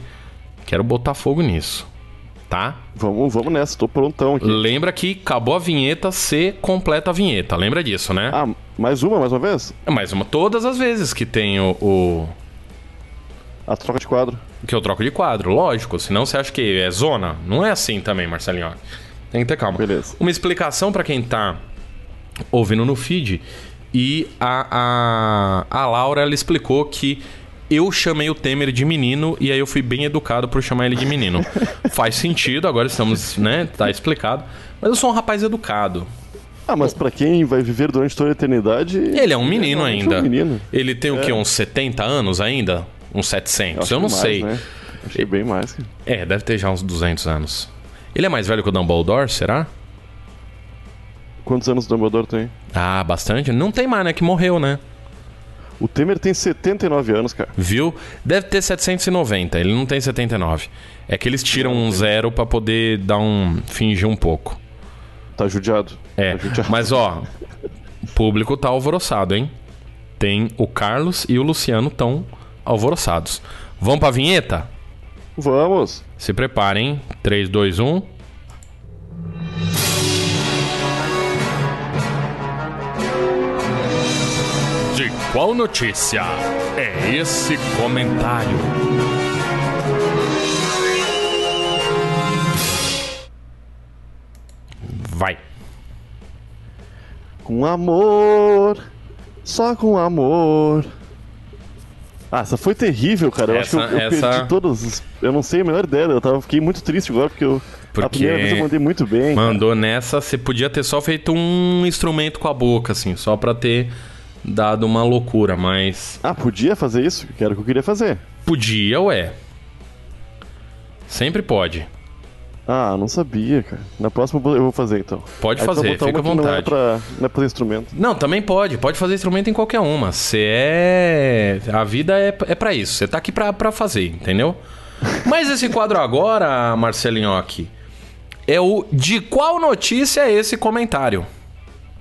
Quero botar fogo nisso, tá? Vamos, vamos nessa, tô prontão aqui. Lembra que acabou a vinheta, você completa a vinheta. Lembra disso, né? Ah, mais uma, mais uma vez? É mais uma. Todas as vezes que tem o, o- A troca de quadro. que eu troco de quadro, lógico. Senão você acha que é zona. Não é assim também, Marcelinho. Tem que ter calma. Beleza. Uma explicação pra quem tá ouvindo no feed. E a, a, a Laura, ela explicou que eu chamei o Temer de menino e aí eu fui bem educado por chamar ele de menino. Faz sentido, agora estamos, né? Tá explicado. Mas eu sou um rapaz educado. Ah, mas pra quem vai viver durante toda a eternidade. Ele é um menino realmente ainda. um menino. Ele tem o quê? Uns 70 anos ainda? Uns 700? acho Eu não que mais, sei. Né? Achei bem mais. É, deve ter já uns 200 anos. Ele é mais velho que o Dumbledore, será? Quantos anos o Dumbledore tem? Ah, bastante. Não tem mais, né? Que morreu, né? O Temer tem 79 anos, cara. Viu? Deve ter 790. Ele não tem 79. É que eles tiram um zero pra poder dar um. fingir um pouco. Tá judiado. É, Tá judiado. mas ó, o público tá alvoroçado, hein? Tem o Carlos e o Luciano tão alvoroçados. Vamos pra vinheta? Vamos. Se preparem, hein? 3, 2, 1. Qual notícia é esse comentário? Vai. Com amor. Só com amor. Ah, essa foi terrível, cara. Eu Essa- acho que eu, eu essa- perdi todos. os- Eu não sei a menor ideia. Eu tava, fiquei muito triste agora porque eu. Porque A primeira vez eu mandei muito bem. cara. Mandou nessa, você podia ter só feito um instrumento com a boca, assim, só pra ter dado uma loucura, mas Ah, podia fazer isso? Que era o que eu queria fazer. podia, ué. Sempre pode. Ah, não sabia, cara. Na próxima eu vou- fazer então. Pode Aí fazer, fica à que Não é, vontade. pra, não é pra fazer instrumento. Não, também pode. Pode fazer instrumento em qualquer uma. Você é. A vida é, é para isso. Você tá aqui pra, pra fazer, entendeu? Mas esse quadro agora, Marcelinhoque, é o De qual notícia é esse comentário?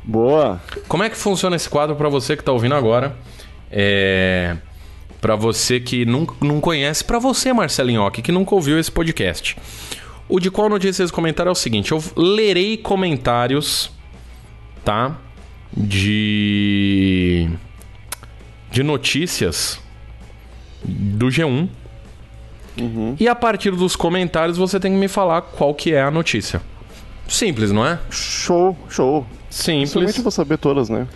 Boa. Como é que funciona esse quadro pra você que tá ouvindo agora? É. Pra você que não, não conhece, pra você, Marcelinhoque, que nunca ouviu esse podcast. O de qual notícia esse comentário é o seguinte: eu lerei comentários, tá? De. de notícias do G1. E a partir dos comentários você tem que me falar qual que é a notícia. Simples, não é? Show, show. Simples. Eu vou saber todas, né?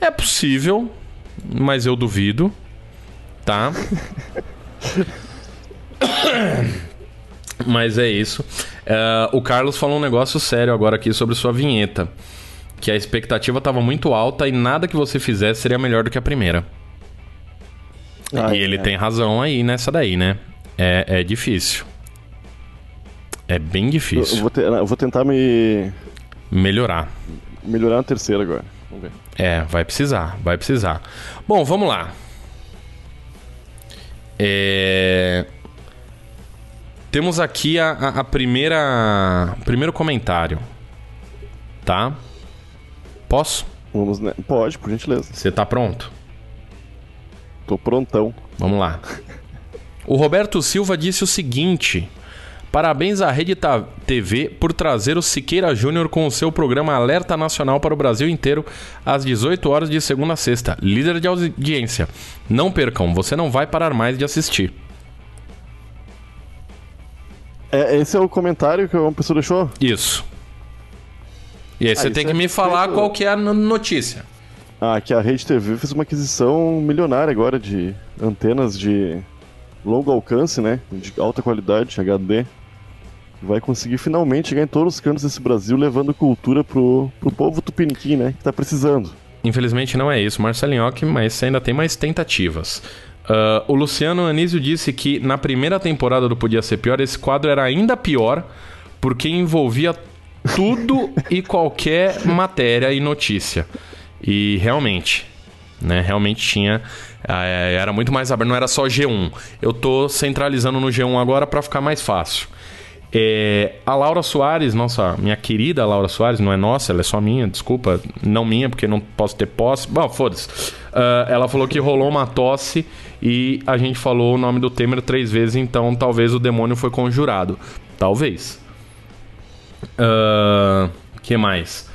É possível, mas eu duvido, tá? mas é isso. É, o Carlos falou um negócio sério agora aqui sobre sua vinheta. Que a expectativa estava muito alta e nada que você fizesse seria melhor do que a primeira. Ah, e ele é. tem razão aí nessa daí, né? É, é difícil. É bem Eu, eu difícil. vou te- eu vou tentar me Melhorar. Melhorar na terceira agora. Vamos ver. É, vai precisar, vai precisar. Bom, vamos lá. É... Temos aqui a, a, primeira. o primeiro comentário. Tá? Posso? Vamos, né? Pode, por gentileza. Você tá pronto? Tô prontão. Vamos lá. O Roberto Silva disse o seguinte: Parabéns à Rede TV por trazer o Siqueira Júnior com o seu programa Alerta Nacional para o Brasil inteiro às 18 horas de segunda a sexta. Líder de audiência. Não percam, você não vai parar mais de assistir. É, esse é o comentário que uma pessoa deixou? Isso. E aí você isso tem que é me falar qual que é a no- notícia. Ah, que a Rede TV fez uma aquisição milionária agora de antenas de longo alcance, né? De alta qualidade, HD. Vai conseguir finalmente chegar em todos os cantos desse Brasil levando cultura pro, pro povo tupiniquim, né? Que tá precisando. Infelizmente não é isso, Marcelinhoque, mas ainda tem mais tentativas. Ah, o Luciano Anísio disse que na primeira temporada do Podia Ser Pior, esse quadro era ainda pior porque envolvia tudo e qualquer matéria e notícia. E realmente, né? Realmente tinha. ah, era muito mais aberto, não era só G1. Eu tô centralizando no G1 agora para ficar mais fácil. É, a Laura Soares, nossa, minha querida Laura Soares, não é nossa, ela é só minha, desculpa, não minha, porque não posso ter posse. Bom, foda-se. Ah, ela falou que rolou uma tosse e a gente falou o nome do Temer três vezes, então talvez o demônio foi conjurado. Talvez. Ah, que mais?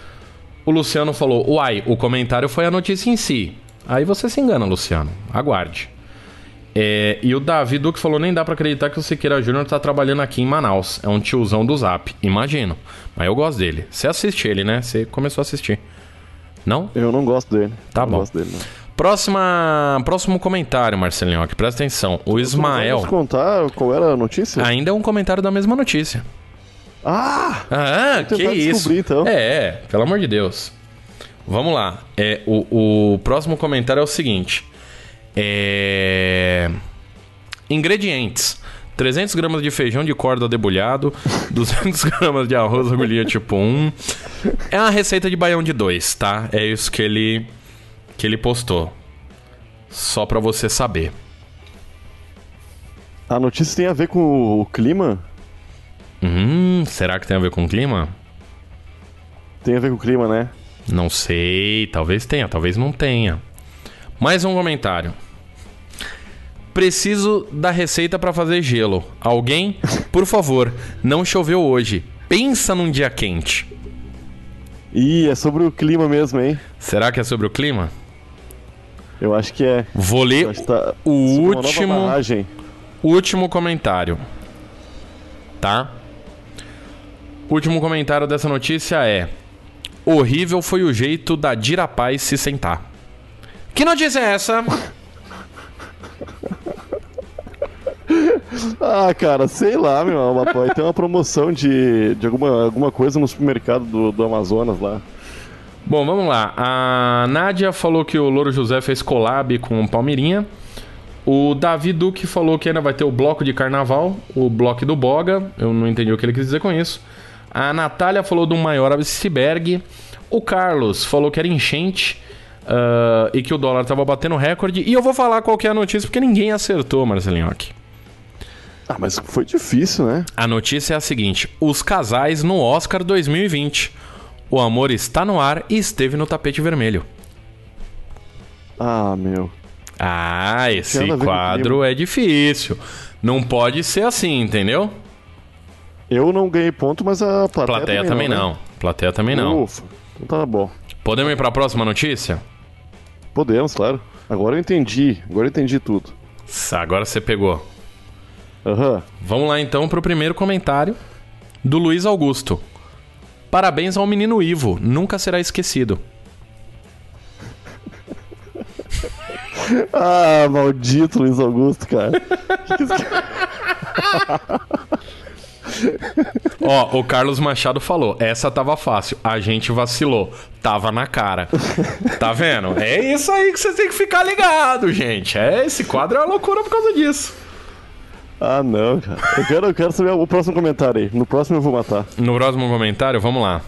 O Luciano falou: Uai, o comentário foi a notícia em si. Aí você se engana, Luciano. Aguarde. É, e o Davi Duque falou: nem dá pra acreditar que o Siqueira Júnior tá trabalhando aqui em Manaus. É um tiozão do zap. Imagino. Mas eu gosto dele. Você assiste ele, né? Você começou a assistir. Não? Eu não gosto dele. Tá não bom. gosto dele. Próxima, próximo comentário, Marcelinho, que presta atenção. O Ismael Vamos contar qual era a notícia? ainda é um comentário da mesma notícia. Ah! Ah, que tentar isso. então. É, pelo amor de Deus. Vamos lá. É, o, o próximo comentário é o seguinte. É... Ingredientes. 300 gramas de feijão de corda debulhado, 200 gramas de arroz agulhinha tipo 1. É uma receita de baião de 2, tá? É isso que ele que ele postou. Só pra você saber. A notícia tem a ver com o, o clima? Hum, será que tem a ver com o clima? Tem a ver com o clima, né? Não sei, talvez tenha, talvez não tenha. Mais um comentário. Preciso da receita para fazer gelo. Alguém, por favor, não choveu hoje. Pensa num dia quente. Ih, é sobre o clima mesmo, hein? Será que é sobre o clima? Eu acho que é. Vou ler tá o último, último comentário. Tá? Último comentário dessa notícia é: Horrível foi o jeito da Dira Paz se sentar. Que notícia é essa? Ah, cara, sei lá, meu. Pode ter uma promoção de, de alguma, alguma coisa no supermercado do, do Amazonas lá. Bom, vamos lá. A Nádia falou que o Louro José fez collab com o Palmeirinha. O Davi Duque falou que ainda vai ter o bloco de carnaval, o bloco do Boga. Eu não entendi o que ele quis dizer com isso. A Natália falou do maior iceberg. O Carlos falou que era enchente ah, e que o dólar tava batendo recorde. E eu vou falar qual é a notícia porque ninguém acertou, Marcelinhoque. Ah, mas foi difícil, né? A notícia é a seguinte: os casais no Oscar 2020. O amor está no ar e esteve no tapete vermelho. Ah, meu. Ah, esse quadro é difícil. Não pode ser assim, entendeu? Eu não ganhei ponto, mas a plateia, Plateia também não. né? Plateia também não. Ufa, então tá bom. Podemos ir para a próxima notícia? Podemos, claro. Agora eu entendi. Agora eu entendi tudo. Agora você pegou. Aham. Vamos lá então para o primeiro comentário do Luiz Augusto. Parabéns ao menino Ivo, nunca será esquecido. Ah, maldito Luiz Augusto, cara. Ó, o Carlos Machado falou: essa tava fácil, a gente vacilou, tava na cara. Tá vendo? É isso aí que você tem que ficar ligado, gente. É, esse quadro é uma loucura por causa disso. Ah, não, cara. Eu quero, eu quero saber o próximo comentário aí. No próximo eu vou matar. No próximo comentário, vamos lá.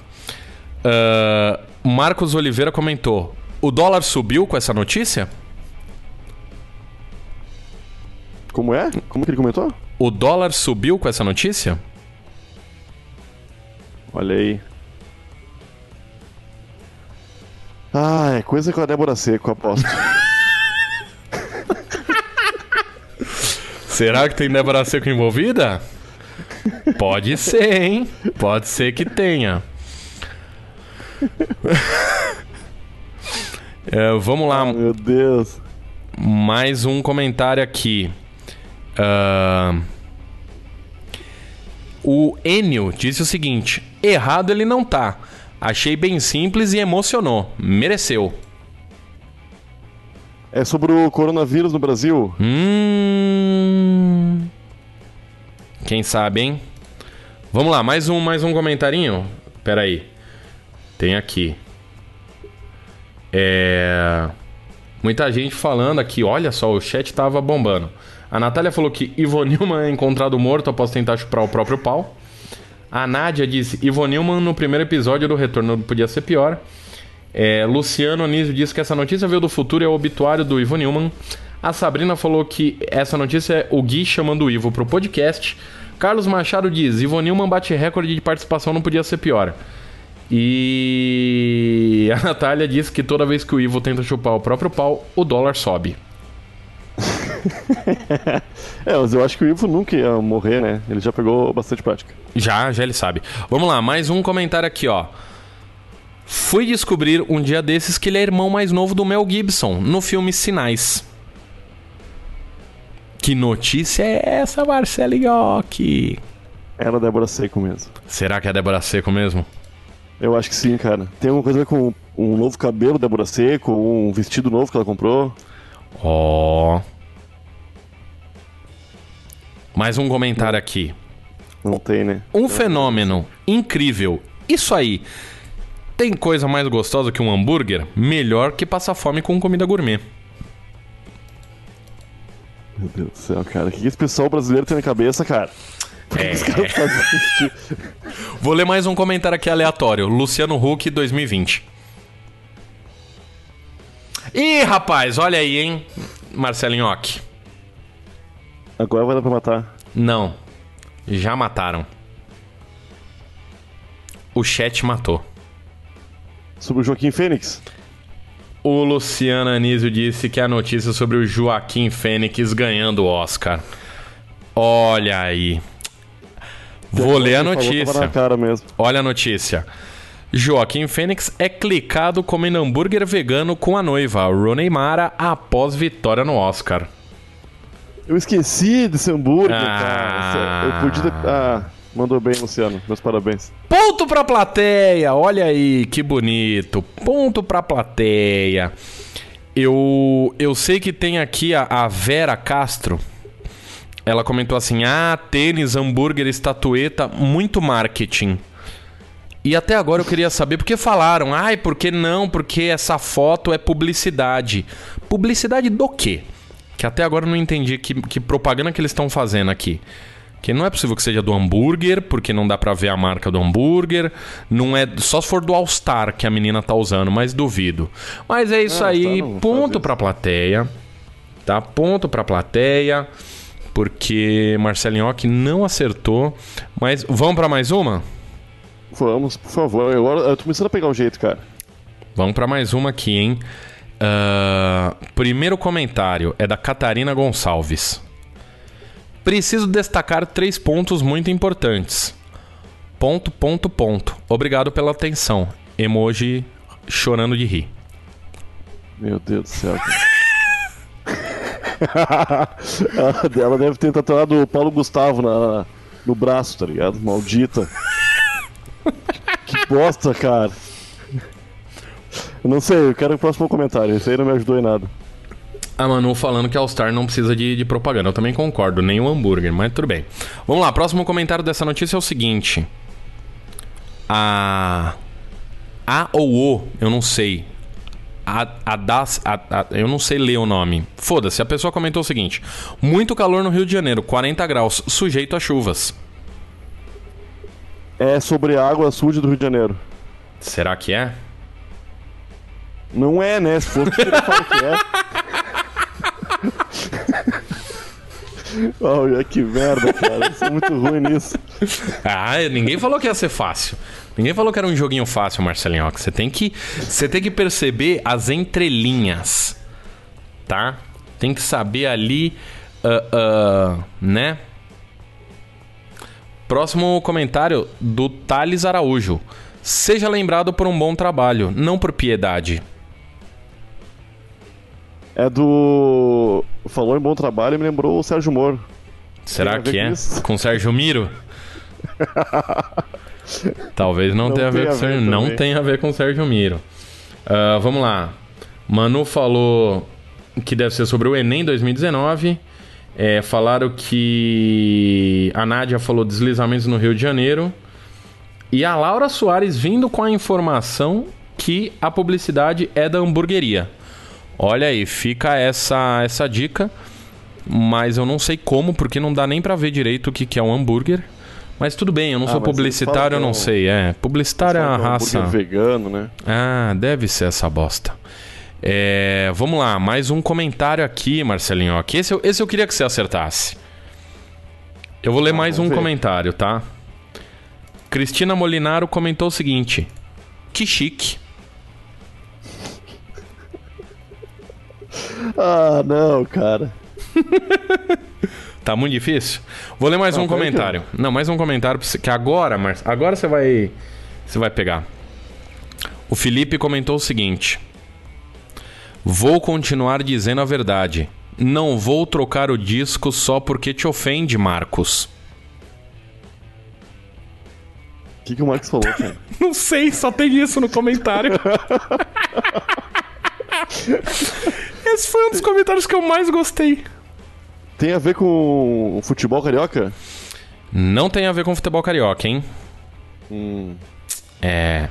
Ah, Marcos Oliveira comentou: o dólar subiu com essa notícia? Como é? Como que ele comentou? O dólar subiu com essa notícia? Olha aí. Ah, é coisa com a Débora Seco, aposto. Será que tem Débora Seco envolvida? Pode ser, hein? Pode ser que tenha. É, vamos lá, Meu Deus. mais um comentário aqui. Ah, O Enio disse o seguinte: errado ele não tá. Achei bem simples e emocionou. Mereceu. É sobre o coronavírus no Brasil. Hum. Quem sabe, hein? Vamos lá, mais um, mais um comentarinho. Pera aí. Tem aqui. É. Muita gente falando aqui, olha só, o chat tava bombando. A Natália falou que Ivo Nilman é encontrado morto após tentar chupar o próprio pau. A Nádia disse: Ivo Nilman no primeiro episódio do Retorno podia ser pior. É, Luciano Anísio disse que essa notícia veio do futuro e é o obituário do Ivo Newman. A Sabrina falou que essa notícia é o Gui chamando o Ivo pro podcast. Carlos Machado diz: Ivo Newman bate recorde de participação, não podia ser pior. E a Natália disse que toda vez que o Ivo tenta chupar o próprio pau, o dólar sobe. É, mas eu acho que o Ivo nunca ia morrer, né? Ele já pegou bastante prática. Já, já ele sabe. Vamos lá, mais um comentário aqui, ó. Fui descobrir um dia desses que ele é irmão mais novo do Mel Gibson, no filme Sinais. Que notícia é essa, Marcelo Iocchi? Era a Débora Seco mesmo. Será que é a Débora Seco mesmo? Eu acho que sim, cara. Tem alguma coisa a ver com um novo cabelo da Débora Seco, um vestido novo que ela comprou. Ó. Mais um comentário aqui. Não tem, né? Um fenômeno incrível. Isso aí. Tem coisa mais gostosa que um hambúrguer? Melhor que passar fome com comida gourmet. Meu Deus do céu, cara. O que esse pessoal brasileiro tem na cabeça, cara? Por que É. que fazem isso? Vou ler mais um comentário aqui aleatório. Luciano Huck 2020. Ih, rapaz, olha aí, hein? Marcelinhoque. Agora vai dar pra matar. Não. Já mataram. O chat matou. Sobre o Joaquim Fênix. O Luciano Anísio disse que a notícia sobre o Joaquim Fênix ganhando o Oscar. Olha aí. Vou ler a notícia. Olha a notícia. Joaquim Fênix é clicado comendo hambúrguer vegano com a noiva, Rooney Mara, após vitória no Oscar. Eu esqueci desse hambúrguer, Ah. cara. Eu podia. Ah, mandou bem, Luciano. Meus parabéns. Ponto pra plateia, olha aí, que bonito. Ponto pra plateia. Eu, eu sei que tem aqui a, a Vera Castro. Ela comentou assim: ah, tênis, hambúrguer, estatueta, muito marketing. E até agora eu queria saber porque falaram, ai, por que não? Porque essa foto é publicidade. Publicidade do quê? Que até agora eu não entendi que, que propaganda que eles estão fazendo aqui. Que não é possível que seja do hambúrguer, porque não dá pra ver a marca do hambúrguer. Não é só se for do All Star que a menina tá usando, mas duvido. Mas é isso Não, aí, faz ponto pra plateia. Tá? Ponto pra plateia. Porque Marcelinhoque não acertou. Mas vamos pra mais uma? Vamos, por favor. Agora eu tô começando a pegar o jeito, cara. Vamos pra mais uma aqui, hein? Ah, primeiro comentário é da Catarina Gonçalves. Preciso destacar três pontos muito importantes. Ponto, ponto, ponto. Obrigado pela atenção. Emoji chorando de rir. Meu Deus do céu. Ela deve ter tatuado o Paulo Gustavo na, no braço, tá ligado? Maldita. Que bosta, cara. Eu não sei, eu quero o próximo comentário. Esse aí não me ajudou em nada. A Manu falando que All Star não precisa de, de propaganda. Eu também concordo, nem o hambúrguer, mas tudo bem. Vamos lá, próximo comentário dessa notícia é o seguinte. A. A ou O, eu não sei. A, a das. A, a- eu não sei ler o nome. Foda-se, a pessoa comentou o seguinte: Muito calor no Rio de Janeiro, 40 graus, sujeito a chuvas. É sobre a água suja do Rio de Janeiro. Será que é? Não é, né? Se fosse, eu falo que é. Olha que merda, cara. Eu sou muito ruim nisso. Ah, ninguém falou que ia ser fácil. Ninguém falou que era um joguinho fácil, Marcelinho. Você tem que, você tem que perceber as entrelinhas, tá? Tem que saber ali, ah, ah, né? Próximo comentário do Thales Araújo. Seja lembrado por um bom trabalho, não por piedade. É do. Falou em bom trabalho e me lembrou o Sérgio Moro. Será que é? isso? Com Sérgio Miro? Talvez não, Não tenha a ver com ver Sérgio, não tem a ver com Sérgio Miro. Ah, vamos lá. Manu falou que deve ser sobre o Enem 2019. É, falaram que a Nádia falou deslizamentos no Rio de Janeiro. E a Laura Soares vindo com a informação que a publicidade é da hamburgueria. Olha aí, fica essa, essa dica. Mas eu não sei como, porque não dá nem pra ver direito o que, que é um hambúrguer. Mas tudo bem, eu não Ah, sou publicitário, eu falam não é um- sei. É, publicitário é que é um raça. hambúrguer vegano, né? Ah, deve ser essa bosta. É, vamos lá, mais um comentário aqui, Marcelinho. Aqui, esse, eu- esse eu queria que você acertasse. Eu vou ler mais um ver. comentário, tá? Cristina Molinaro comentou o seguinte: Que chique. Ah, não, cara. Tá muito difícil? Vou ler mais Não, um aí que comentário. Não, mais um comentário que agora, Mar... agora você vai você vai pegar. O Felipe comentou o seguinte: Vou continuar dizendo a verdade. Não vou trocar o disco só porque te ofende, Marcos. O que, que o Marcos falou, cara? Não sei, só tem isso no comentário. Esse foi um dos comentários que eu mais gostei. Tem a ver com o futebol carioca? Não tem a ver com futebol carioca, hein? Hum. É.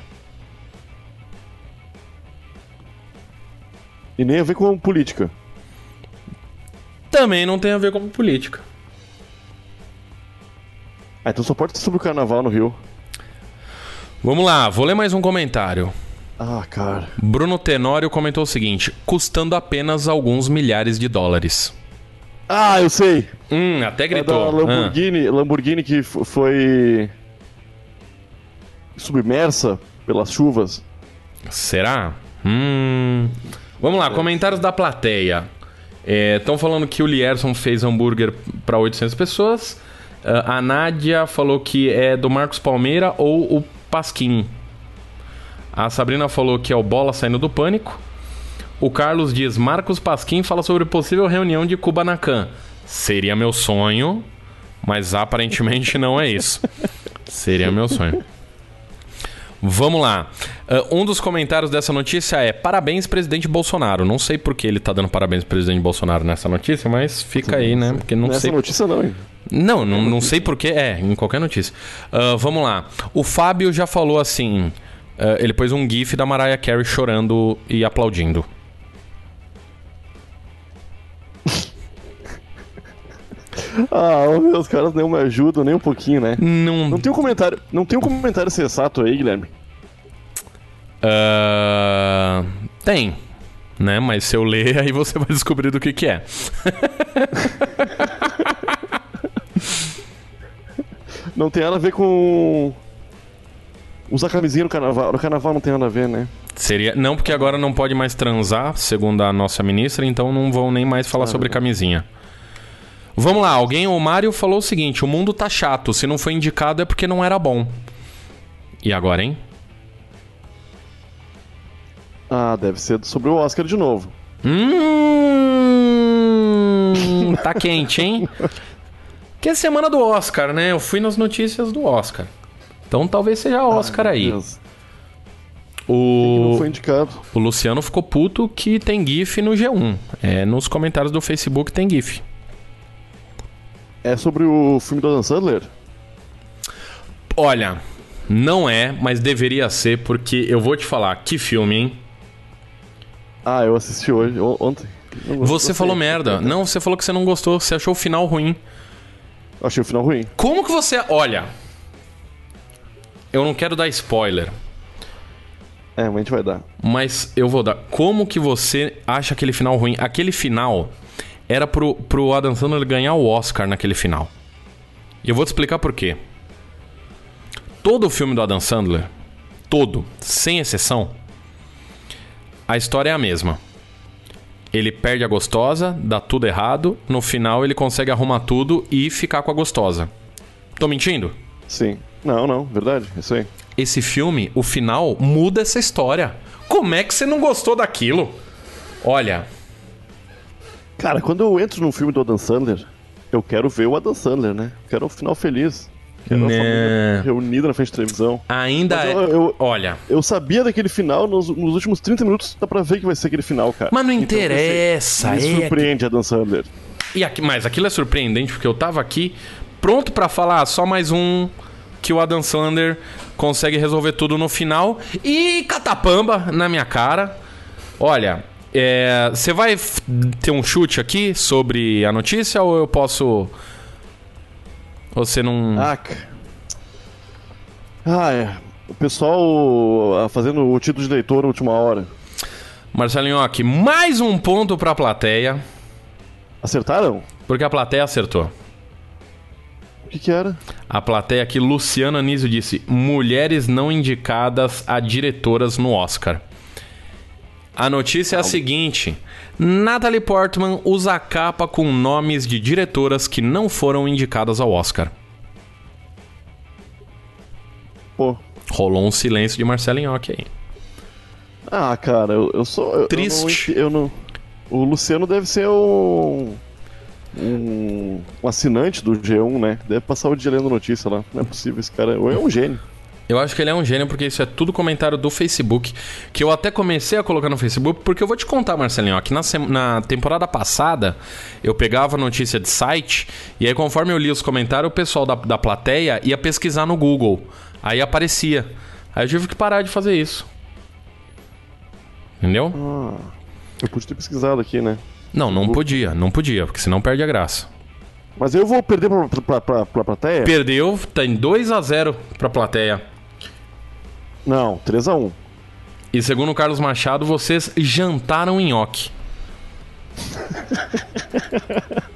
E nem a ver com política. Também não tem a ver com política. Ah, então só pode sobre o carnaval no Rio. Vamos lá, vou ler mais um comentário. Ah, cara. Bruno Tenório comentou o seguinte: custando apenas alguns milhares de dólares. Ah, eu sei! Hum, até É da gritou. Lamborghini, Lamborghini que foi submersa pelas chuvas. Ah, Será? Hum. Vamos lá, comentários da plateia. Estão falando que o Lierson fez hambúrguer para 800 pessoas. Ah, a Nádia falou que é do Marcos Palmeira ou o Pasquim. A Sabrina falou que é o Bola saindo do pânico. O Carlos diz: Marcos Pasquim fala sobre possível reunião de Kubanacan. Seria meu sonho, mas aparentemente não é isso. Seria meu sonho. Vamos lá. Uh, um dos comentários dessa notícia é: Parabéns, presidente Bolsonaro. Não sei por que ele tá dando parabéns pro presidente Bolsonaro nessa notícia, mas fica aí, né? Porque não Nessa sei. notícia não, hein? Não, não, não sei porquê. É, em qualquer notícia. Ah, vamos lá. O Fábio já falou assim. Ah, ele pôs um GIF da Mariah Carey chorando e aplaudindo. Ah, os caras não me ajudam nem um pouquinho, né? Não. Não tem um comentário, não tem um comentário sensato aí, Guilherme? Ah, tem. Né? Mas se eu ler, aí você vai descobrir do que, que é. Não tem nada a ver com usar camisinha no carnaval. No carnaval não tem nada a ver, né? Seria. Não, porque agora não pode mais transar, segundo a nossa ministra, então não vão nem mais falar sobre camisinha. Vamos lá, alguém, o Mário falou o seguinte: o mundo tá chato, se não foi indicado é porque não era bom. E agora, hein? Ah, deve ser sobre o Oscar de novo. Hum, tá quente, hein? Que é semana do Oscar, né? Eu fui nas notícias do Oscar. Então talvez seja Oscar aí. Deus. Quem não O, foi indicado. o Luciano ficou puto que tem GIF no G1. É, nos comentários do Facebook tem GIF. É sobre o filme do Adam Sandler? Olha, não é, mas deveria ser, porque eu vou te falar, que filme, hein? Ah, eu assisti hoje, on- ontem. Você falou merda. Não, você falou que você não gostou, você achou o final ruim. Achei o final ruim. Como que você. Olha. Eu não quero dar spoiler, É, mas a gente vai dar. mas eu vou dar. Como que você acha aquele final ruim? Aquele final era pro, pro Adam Sandler ganhar o Oscar naquele final. E eu vou te explicar por quê. Todo o filme do Adam Sandler, todo, sem exceção, a história é a mesma. Ele perde a gostosa, dá tudo errado, no final ele consegue arrumar tudo e ficar com a gostosa. Tô mentindo? Sim. Não, não, verdade. Isso aí. Esse filme, o final, muda essa história. Como é que você não gostou daquilo? Olha, Cara, quando eu entro num filme do Adam Sandler, eu quero ver o Adam Sandler, né? Quero um final feliz. Quero a Né. família reunida na frente da televisão. ainda Mas é. eu- eu- Olha, Eu sabia daquele final, nos, nos últimos 30 minutos dá pra ver que vai ser aquele final, cara. mas não Então, interessa. Me é surpreende, Adam Sandler. E aqui, mas aquilo é surpreendente porque eu tava aqui pronto pra falar só mais um que o Adam Sandler consegue resolver tudo no final e catapamba na minha cara. Olha, é, você vai f- ter um chute aqui sobre a notícia ou eu posso ou Você não Ah, ah, é. O pessoal ah, fazendo o título de leitor na última hora. Marcelinho aqui, mais um ponto pra plateia, Acertaram? porque a plateia acertou. O que que era? A plateia aqui, Luciana Anísio disse: mulheres não indicadas a diretoras no Oscar. A notícia é a seguinte: Natalie Portman usa a capa com nomes de diretoras que não foram indicadas ao Oscar. Pô. Rolou um silêncio de Marcelo Inhoque aí. Ah, cara, eu, eu sou. Triste. Eu não, eu não- O Luciano deve ser um, um. um assinante do G1, né? Deve passar o dia lendo notícia lá. Não é possível, esse cara. Ou é um gênio. Eu acho que ele é um gênio porque isso é tudo comentário do Facebook. Que eu até comecei a colocar no Facebook, porque eu vou te contar, Marcelinho, ó, que na, na temporada passada eu pegava notícia de site e aí conforme eu lia os comentários, o pessoal da, da plateia ia pesquisar no Google. Aí aparecia. Aí eu tive que parar de fazer isso. Entendeu? Ah, eu pude ter pesquisado aqui, né? Não, não podia, não podia, porque senão perde a graça. Mas eu vou perder pra, pra, pra, pra plateia? Perdeu, tem 2 a 0 pra plateia. Não, 3x1. E segundo o Carlos Machado, vocês jantaram em nhoque.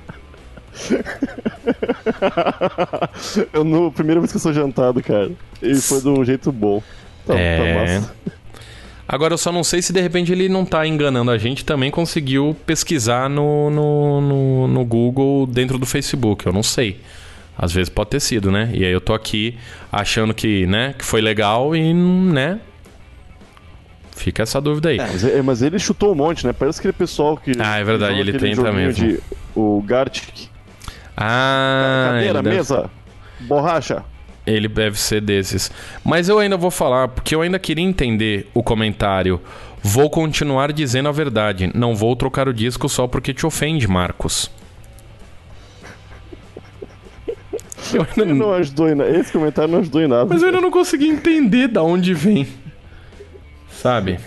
eu no primeira vez que eu sou jantado, cara. E foi de um jeito bom. Tá, É. tá massa. Agora eu só não sei se de repente ele não tá enganando a gente, também conseguiu pesquisar no, no, no, no Google dentro do Facebook. Eu não sei. Às vezes pode ter sido, né? E aí eu tô aqui achando que, né, que foi legal e, né? Fica essa dúvida aí. Mas, é- mas ele chutou um monte, né? Parece aquele pessoal que. Ah, é verdade, ele joguinho mesmo. De, o Gartic. Ah, Cadeira, deve- mesa, borracha. Ele deve ser desses. Mas eu ainda vou falar, porque eu ainda queria entender o comentário. Vou continuar dizendo a verdade. Não vou trocar o disco só porque te ofende, Marcos. Eu ainda Ele não ajudou em nada. Esse comentário não ajudou em nada. Mas eu ainda não consegui entender da onde vem. Sabe?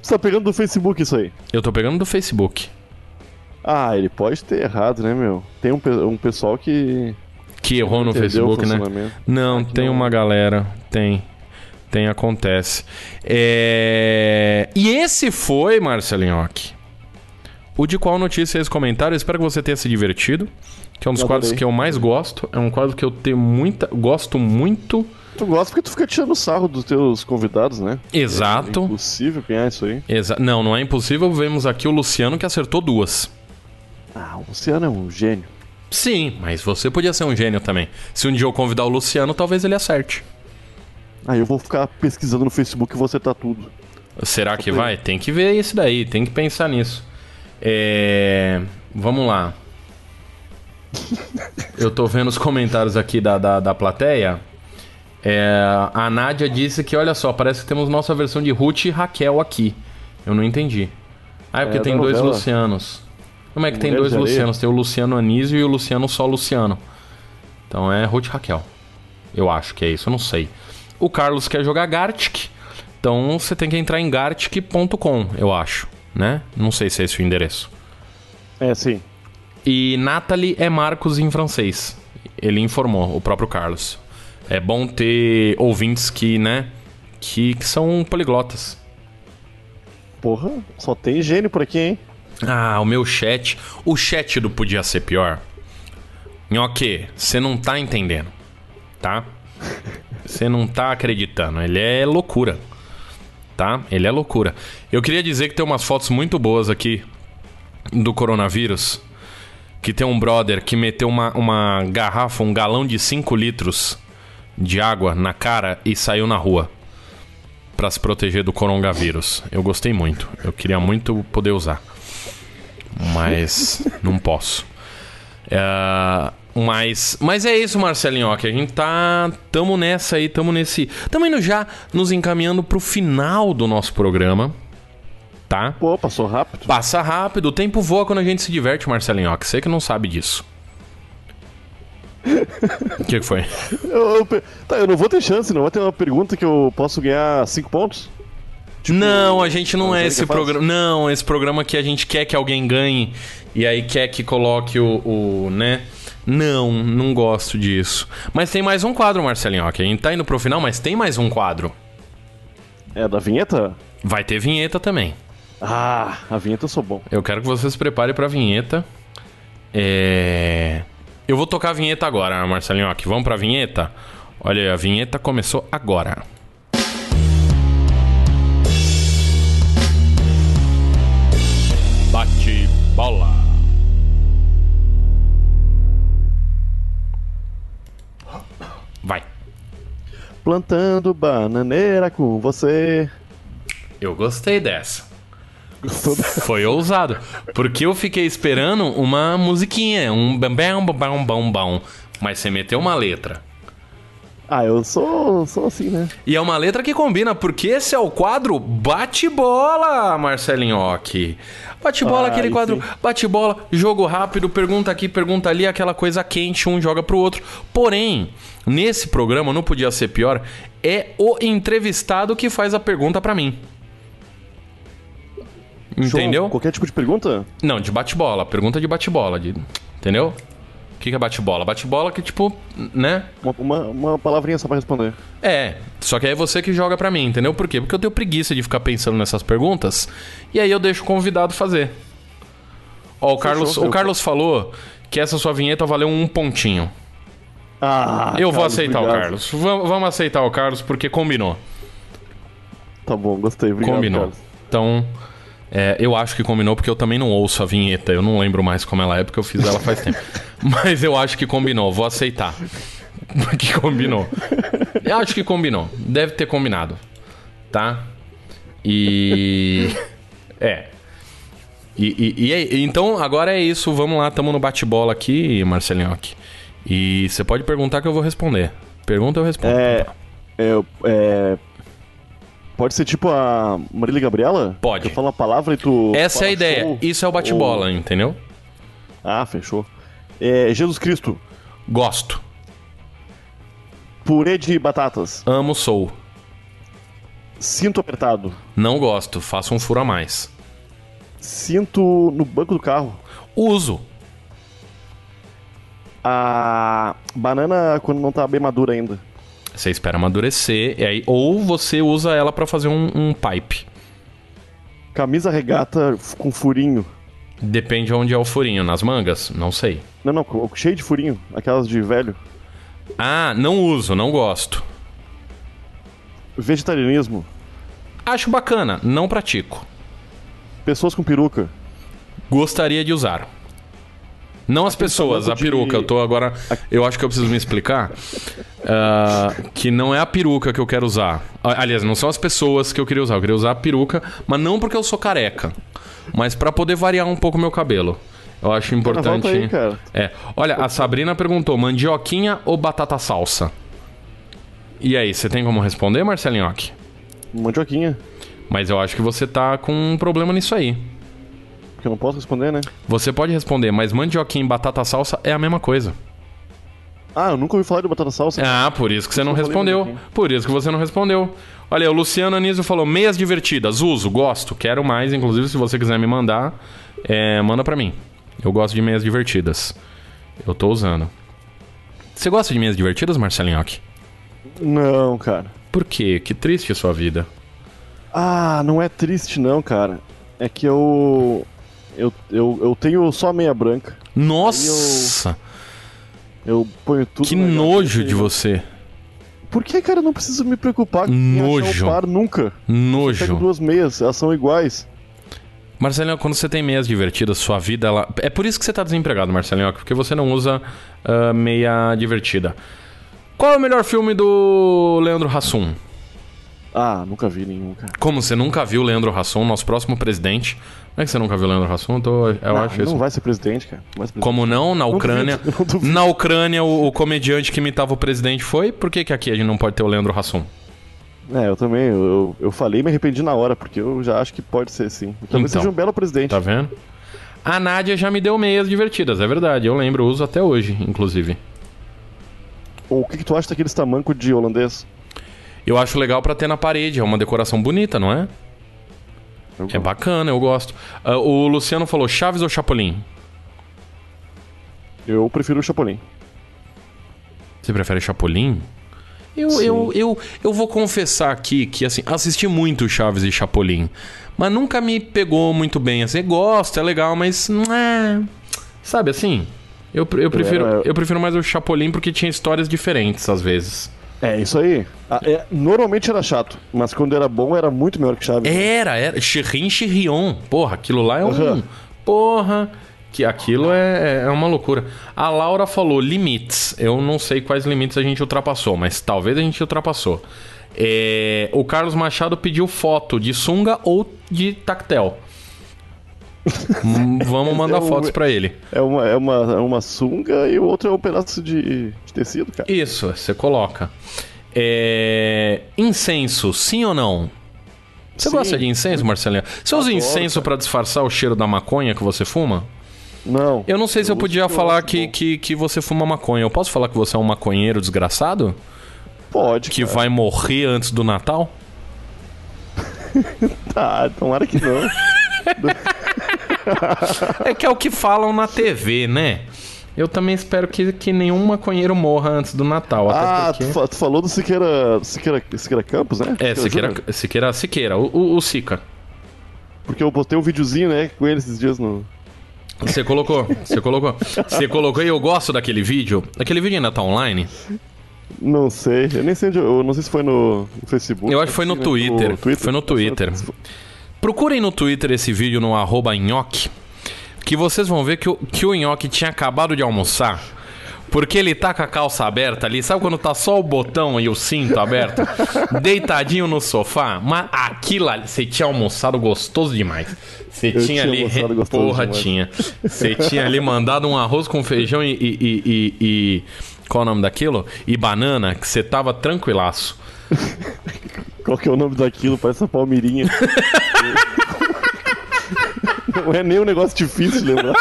Você tá pegando do Facebook isso aí. Eu tô pegando do Facebook. Ah, ele pode ter errado, né, meu? Tem um, um pessoal que. Que errou no entendeu Facebook, o né? Não, que tem não. uma galera. Tem. Tem, acontece. É... E esse foi, Marcelinhoque. O de qual notícia é esse comentário? Eu espero que você tenha se divertido. Que é um dos Eu quadros adorei. que eu mais gosto. É um quadro que eu tenho muita. Gosto muito. Tu gosta porque tu fica tirando sarro dos teus convidados, né? É Exato. impossível ganhar isso aí. Exa... Não, não é impossível. Vemos aqui o Luciano que acertou duas. Ah, o Luciano é um gênio. Sim, mas você podia ser um gênio também. Se um dia eu convidar o Luciano, talvez ele acerte. Ah, eu vou ficar pesquisando no Facebook e vou acertar tudo. Será que vai? Tem que ver isso daí, tem que pensar nisso. É... Vamos lá. Eu tô vendo os comentários aqui da, da, da plateia. É, a Nádia disse que, olha só, parece que temos nossa versão de Ruth e Raquel aqui. Eu não entendi. Ah, é porque É, tem dois novela. Lucianos. Como é que tem dois Areia. Lucianos? Tem o Luciano Anísio e o Luciano só Luciano. Então é Ruth Raquel. Eu acho que é isso, eu não sei. O Carlos quer jogar Gartic. Então você tem que entrar em gartic.com, eu acho, né? Não sei se é esse o endereço. É, sim. E Natalie é Marcos em francês. Ele informou, o próprio Carlos. É bom ter ouvintes que, né, que, que são poliglotas. Porra, só tem gênio por aqui, hein? Ah, o meu chat. O chat do Podia Ser Pior. Nhoque, você não tá entendendo. Tá? Você não tá acreditando. Ele é loucura. Tá? Ele é loucura. Eu queria dizer que tem umas fotos muito boas aqui do coronavírus. Que tem um brother que meteu uma, uma garrafa, um galão de 5 litros de água na cara e saiu na rua. Pra se proteger do coronavírus. Eu gostei muito. Eu queria muito poder usar mas não posso. É, mas, mas é isso, Marcelinho, que a gente tá tamo nessa aí, tamo nesse, tamo indo já nos encaminhando pro final do nosso programa, tá? Pô, passou rápido. Passa rápido, o tempo voa quando a gente se diverte, Marcelinho, que você que não sabe disso. O que, que foi? Eu, eu tá, eu não vou ter chance, não vai ter uma pergunta que eu posso ganhar 5 pontos? Não, a gente não é Angélica esse programa. Não, esse programa que a gente quer que alguém ganhe e aí quer que coloque o, o, né? Não, não gosto disso. Mas tem mais um quadro, Marcelinho. Que a gente tá indo pro final, mas tem mais um quadro. É da vinheta? Vai ter vinheta também. Ah, a vinheta eu sou bom. Eu quero que você se prepare pra vinheta. É... Eu vou tocar a vinheta agora, Marcelinho. Vamos pra vinheta? Olha aí, a vinheta começou agora. Bola. Vai. Plantando bananeira com você. Eu gostei dessa. Gostou da- Foi ousado. Porque eu fiquei esperando uma musiquinha, um bam bam bam bam bam. Mas você meteu uma letra. Ah, eu sou, sou assim, né? E é uma letra que combina, porque esse é o quadro Bate-Bola, Marcelinho Ock. Bate-bola, Ah, aquele quadro. Bate-Bola, jogo rápido, pergunta aqui, pergunta ali, aquela coisa quente, um joga pro outro. Porém, nesse programa, não podia ser pior, é o entrevistado que faz a pergunta pra mim. Show. Entendeu? Qualquer tipo de pergunta? Não, de bate-bola. Pergunta de bate-bola. De... Entendeu? O que que é bate-bola? Bate-bola que, tipo, né? Uma, uma, uma palavrinha só pra responder. É. Só que aí é você que joga pra mim, entendeu? Por quê? Porque eu tenho preguiça de ficar pensando nessas perguntas. E aí eu deixo o convidado fazer. Ó, o Carlos, o Carlos falou que essa sua vinheta valeu um pontinho. Ah, eu vou Carlos, aceitar o obrigado. Carlos. Vam- Vamos aceitar o Carlos porque combinou. Tá bom, gostei. Obrigado, combinou. Carlos. Então, é, eu acho que combinou porque eu também não ouço a vinheta. Eu não lembro mais como ela é porque eu fiz ela faz tempo. Mas eu acho que combinou. Vou aceitar. que combinou. Eu acho que combinou. Deve ter combinado. Tá? E. É. E, e- e é- então, agora é isso. Vamos lá, tamo no bate-bola aqui, Marcelinhoque. E você pode perguntar que eu vou responder. Pergunta, eu respondo. É, é, é, Pode ser tipo a Marília Gabriela? Pode. Eu falo uma palavra e tu. Essa é fala a ideia. show? Isso é o bate-bola, entendeu? Ou- Ah, fechou. É, Jesus Cristo. Gosto. Purê de batatas. Amo, sou. Cinto apertado. Não gosto. Faço um furo a mais. Cinto no banco do carro. Uso. A banana quando não tá bem madura ainda. Você espera amadurecer. E aí, ou você usa ela pra fazer um, um pipe. Camisa regata com furinho. Depende onde é o furinho. Nas mangas? Não sei. Não, não, cheio de furinho. Aquelas de velho. Ah, não uso. Não gosto. Vegetarianismo. Acho bacana. Não pratico. Pessoas com peruca. Gostaria de usar. Não as pessoas, a de- peruca. Eu tô agora. Eu acho que eu preciso me explicar. Ah, que não é a peruca que eu quero usar. Ah, Aliás, não são as pessoas que eu queria usar. Eu queria usar a peruca, mas não porque eu sou careca. Mas pra poder variar um pouco o meu cabelo. Eu acho importante. volta aí. É. Olha, a Sabrina perguntou: mandioquinha ou batata salsa? E aí, você tem como responder, Marcelinhoque? Mandioquinha. Mas eu acho que você tá com um problema nisso aí. Porque eu não posso responder, né? Você pode responder, mas mandioquinha e batata salsa é a mesma coisa. Ah, eu nunca ouvi falar de batata salsa. Ah, por isso que você não eu falei respondeu. Por isso que você não respondeu. Olha, o Luciano Anísio falou: meias divertidas, uso, gosto, quero mais. Inclusive, se você quiser me mandar, é, manda pra mim. Eu gosto de meias divertidas. Eu tô usando. Você gosta de meias divertidas, Marcelinhoque? Não, cara. Por quê? Que triste a sua vida. Ah, não é triste não, cara. É que eu. Eu, eu, eu tenho só meia branca. Nossa! Eu ponho tudo. Que nojo de você. Por que, cara? Eu não preciso me preocupar com Nojo. par nunca. Nojo. duas meias, elas são iguais. Marcelinho, quando você tem meias divertidas, sua vida ela... É por isso que você tá desempregado, Marcelinho, porque você não usa ah, meia divertida. Qual é o melhor filme do Leandro Hassum? Ah, nunca vi nenhum, cara. Como você nunca viu Leandro Hassum, nosso próximo presidente? Como é que você nunca viu Leandro Hassum? Eu, tô- eu não, acho isso. não vai ser presidente, cara. Não presidente. Como não? Na Ucrânia. não duvido. Na Ucrânia, o, o comediante que imitava o presidente foi. Por que, que aqui a gente não pode ter o Leandro Hassum? É, eu também. Eu, eu, falei e me arrependi na hora, porque eu já acho que pode ser sim. Talvez Então. seja um belo presidente. Tá vendo? A Nádia já me deu meias divertidas, é verdade. Eu lembro, uso até hoje, inclusive. O que, que tu acha daqueles tamanco de holandês? Eu acho legal pra ter na parede, é uma decoração bonita, não é? Eu É gosto. bacana, eu gosto. Ah, o Luciano falou Chaves ou Chapolin? Eu prefiro o Chapolin. Você prefere Chapolin? Eu, Sim. eu, eu, eu vou confessar aqui que assim, assisti muito Chaves e Chapolin, mas nunca me pegou muito bem. Assim, gosto, é legal, mas não é. Sabe assim? Eu, eu, prefiro, era- eu prefiro mais o Chapolin porque tinha histórias diferentes às vezes. É, isso aí. Ah, é, normalmente era chato, mas quando era bom era muito melhor que Chaves. Era, era. Chirrin Chirrion. Porra, aquilo lá é um. Aham. Porra. Que aquilo é, é uma loucura. A Laura falou limites. Eu não sei quais limites a gente ultrapassou, mas talvez a gente ultrapassou. É, o Carlos Machado pediu foto de sunga ou de tactel. Vamos mandar É o- fotos pra ele. É, uma, é, uma, é uma sunga e o outro é um pedaço de, de tecido, cara. Isso, você coloca. É, Incenso, sim ou não? Você Sim. gosta de incenso, Marcelinho? Você usa Adoro, incenso pra disfarçar o cheiro da maconha que você fuma? Não. Eu não sei se eu podia falar que, que, que você fuma maconha. Eu posso falar que você é um maconheiro desgraçado? Pode. Que cara. vai morrer antes do Natal? Ah, tomara que não. É que é o que falam na TV, né? Eu também espero que, que nenhum maconheiro morra antes do Natal. Ah, porque... tu, tu falou do Siqueira, Siqueira, Siqueira Campos, né? É, Siqueira? Siqueira, Siqueira, o, o, o Sica. Porque eu postei um videozinho, né, com ele esses dias no... Você colocou, você colocou. Você colocou e eu gosto daquele vídeo. Aquele vídeo ainda tá online? Não sei, eu nem sei onde. Eu não sei se foi no, no Facebook. Eu acho que foi no né? Twitter. Foi no Twitter. Procurem no Twitter esse vídeo no arroba nhoque, que vocês vão ver que o, que o nhoque tinha acabado de almoçar. Porque ele tá com a calça aberta ali, sabe quando tá só o botão e o cinto aberto? Deitadinho no sofá. Mas aquilo ali, você tinha almoçado gostoso demais. Você tinha tinha ali. Porra, demais. tinha. Você tinha ali mandado um arroz com feijão e. e, e- e- e- qual é o nome daquilo? E banana, que você tava tranquilaço. Qual que é o nome daquilo? Parece essa palmeirinha. não é nem um negócio difícil de lembrar.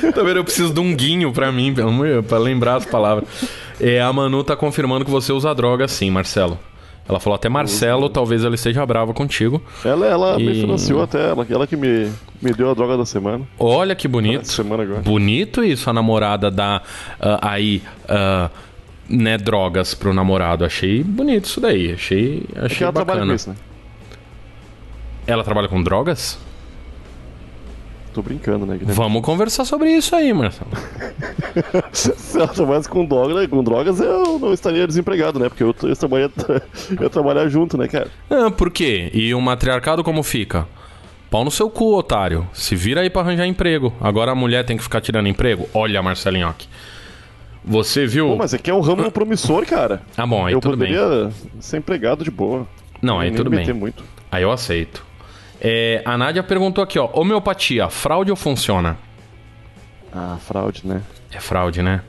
Vendo? Eu preciso de um guinho pra mim, pelo amor pra lembrar as palavras. É, a Manu tá confirmando que você usa droga sim, Marcelo. Ela falou até Marcelo, talvez ela esteja brava contigo. Ela, ela me E- financiou até, ela, ela que me, me deu a droga da semana. Olha que bonito. semana agora. Bonito isso, a namorada dá ah, aí, ah, né, drogas pro namorado. Achei bonito isso daí. Achei, É achei ela trabalha bacana. com isso, né? Ela trabalha com drogas? Tô brincando, né? Guilherme? Vamos conversar sobre isso aí, Marcelo. Se ela trabalhasse com, droga, com drogas, eu não estaria desempregado, né? Porque eu, eu, trabalhar, eu trabalhar junto, né, cara? Ah, por quê? E o matriarcado como fica? Pau no seu cu, otário. Se vira aí pra arranjar emprego. Agora a mulher tem que ficar tirando emprego? Olha, Marcelinhoque. Você viu. Pô, mas aqui é um ramo promissor, cara. Ah, bom, aí eu tudo bem. poderia ser empregado de boa. Não, aí Nem tudo bem. muito. Aí eu aceito. É, a Nádia perguntou aqui, ó. Homeopatia, fraude ou funciona? Ah, fraude, né? É fraude, né?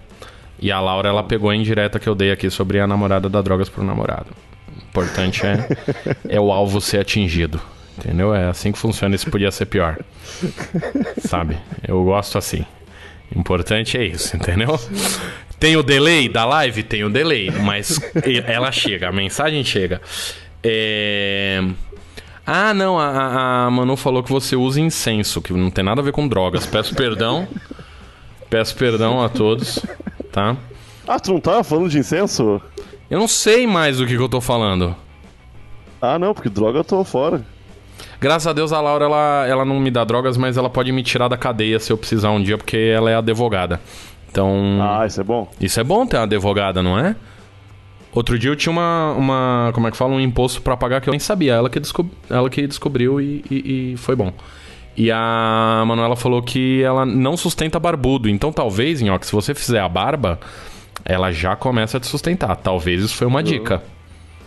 E a Laura, ela pegou a indireta que eu dei aqui sobre a namorada dar drogas pro namorado. O importante é, é o alvo ser atingido. Entendeu? É assim que funciona. Isso podia ser pior. Sabe? Eu gosto assim. Importante é isso, entendeu? Tem o delay da live? Tem o delay, mas ela chega, a mensagem chega. É... Ah, não, a, a- Manu falou que você usa incenso, que não tem nada a ver com drogas. Peço perdão. Peço perdão a todos, tá? Ah, tu não tava falando de incenso? Eu não sei mais do que, que eu tô falando. Ah, não, porque droga eu tô fora. Graças a Deus a Laura ela, ela não me dá drogas, mas ela pode me tirar da cadeia se eu precisar um dia, porque ela é advogada. Então, Ah, isso é bom. isso é bom ter uma advogada, não é? Outro dia eu tinha uma, uma como é que fala, um imposto pra pagar que eu nem sabia. Ela que, descob... ela que descobriu e, e- e foi bom. E a Manuela falou que ela não sustenta barbudo. Então talvez, Nhoque, se você fizer a barba, ela já começa a te sustentar. Talvez isso foi uma dica.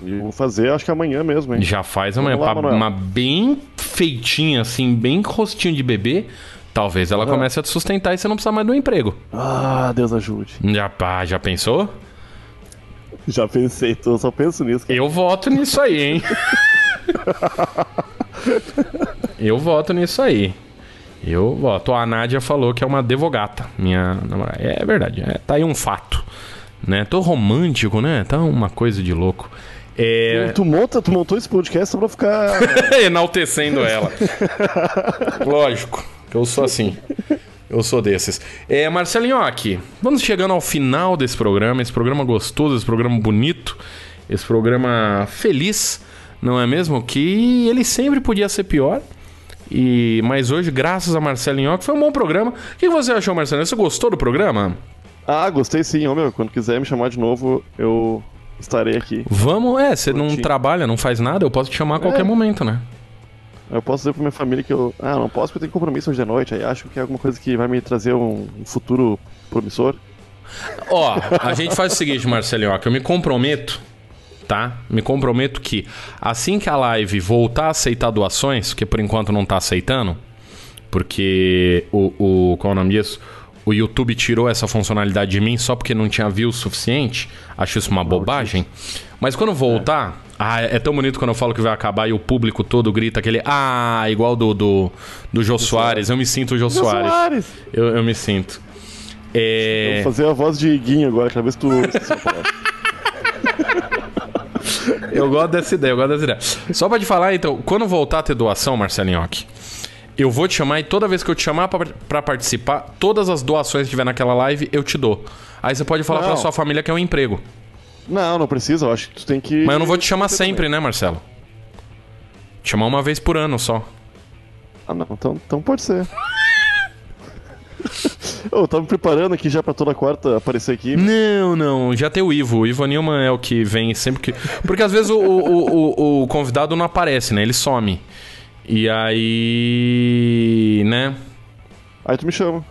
Eu vou fazer, acho que amanhã mesmo, hein? Já faz amanhã. Lá, uma bem feitinha, assim, bem rostinho de bebê. Talvez ela comece a te sustentar e você não precisa mais do emprego. Ah, Deus ajude. Já, pá, já pensou? Já pensei, tô, só penso nisso. cara. Eu voto nisso aí, hein? Eu voto nisso aí. Eu voto. A Nádia falou que é uma devogata, minha namorada. É verdade, é, tá aí um fato. Né? Tô romântico, né? Tá uma coisa de louco. É... Tu, monta, tu montou esse podcast só pra ficar. Enaltecendo ela. Lógico, eu sou assim. Eu sou desses. É, Marcelinho, aqui. Vamos chegando ao final desse programa. Esse programa gostoso, esse programa bonito, esse programa feliz, não é mesmo? Que ele sempre podia ser pior. E mas hoje, graças a Marcelinho, que foi um bom programa. O que você achou, Marcelinho? Você gostou do programa? ah, gostei sim, ô meu. Quando quiser me chamar de novo, eu estarei aqui. Vamos, é, você não trabalha, não faz nada, eu posso te chamar a qualquer É. momento, né? Eu posso dizer pra minha família que eu. Ah, não posso porque eu tenho compromisso hoje de noite. Aí acho que é alguma coisa que vai me trazer um, um futuro promissor. Ó, a gente faz o seguinte, Marcelinho, ó, que eu me comprometo, tá? Me comprometo que assim que a live voltar a aceitar doações, que por enquanto não tá aceitando, porque o, o qual é o nome disso? O YouTube tirou essa funcionalidade de mim só porque não tinha view suficiente. Acho isso uma bobagem. Mas quando voltar, ah, é tão bonito quando eu falo que vai acabar e o público todo grita aquele ah, igual do do, do Jô Soares. Eu me sinto o Jô Soares. Soares! Eu, eu me sinto. É... Vou fazer a voz de Guinho agora, quero ver se tu. Eu gosto dessa ideia, eu gosto dessa ideia. Só pra te falar, então, quando voltar a ter doação, Marcelinhoque, eu vou te chamar e toda vez que eu te chamar pra, pra participar, todas as doações que tiver naquela live, eu te dou. Aí você pode falar Não. pra sua família que é um emprego. Não, não precisa, eu acho que tu tem que. Mas eu não vou te chamar sempre, né, Marcelo? Te chamar uma vez por ano só. Ah, não, então, então pode ser. Eu tava me preparando aqui já pra toda quarta aparecer aqui. Não, não, já tem o Ivo. O Ivo Nilman é o que vem sempre que. Porque às vezes o, o, o, o convidado não aparece, né? Ele some. E aí. né? Aí tu me chama.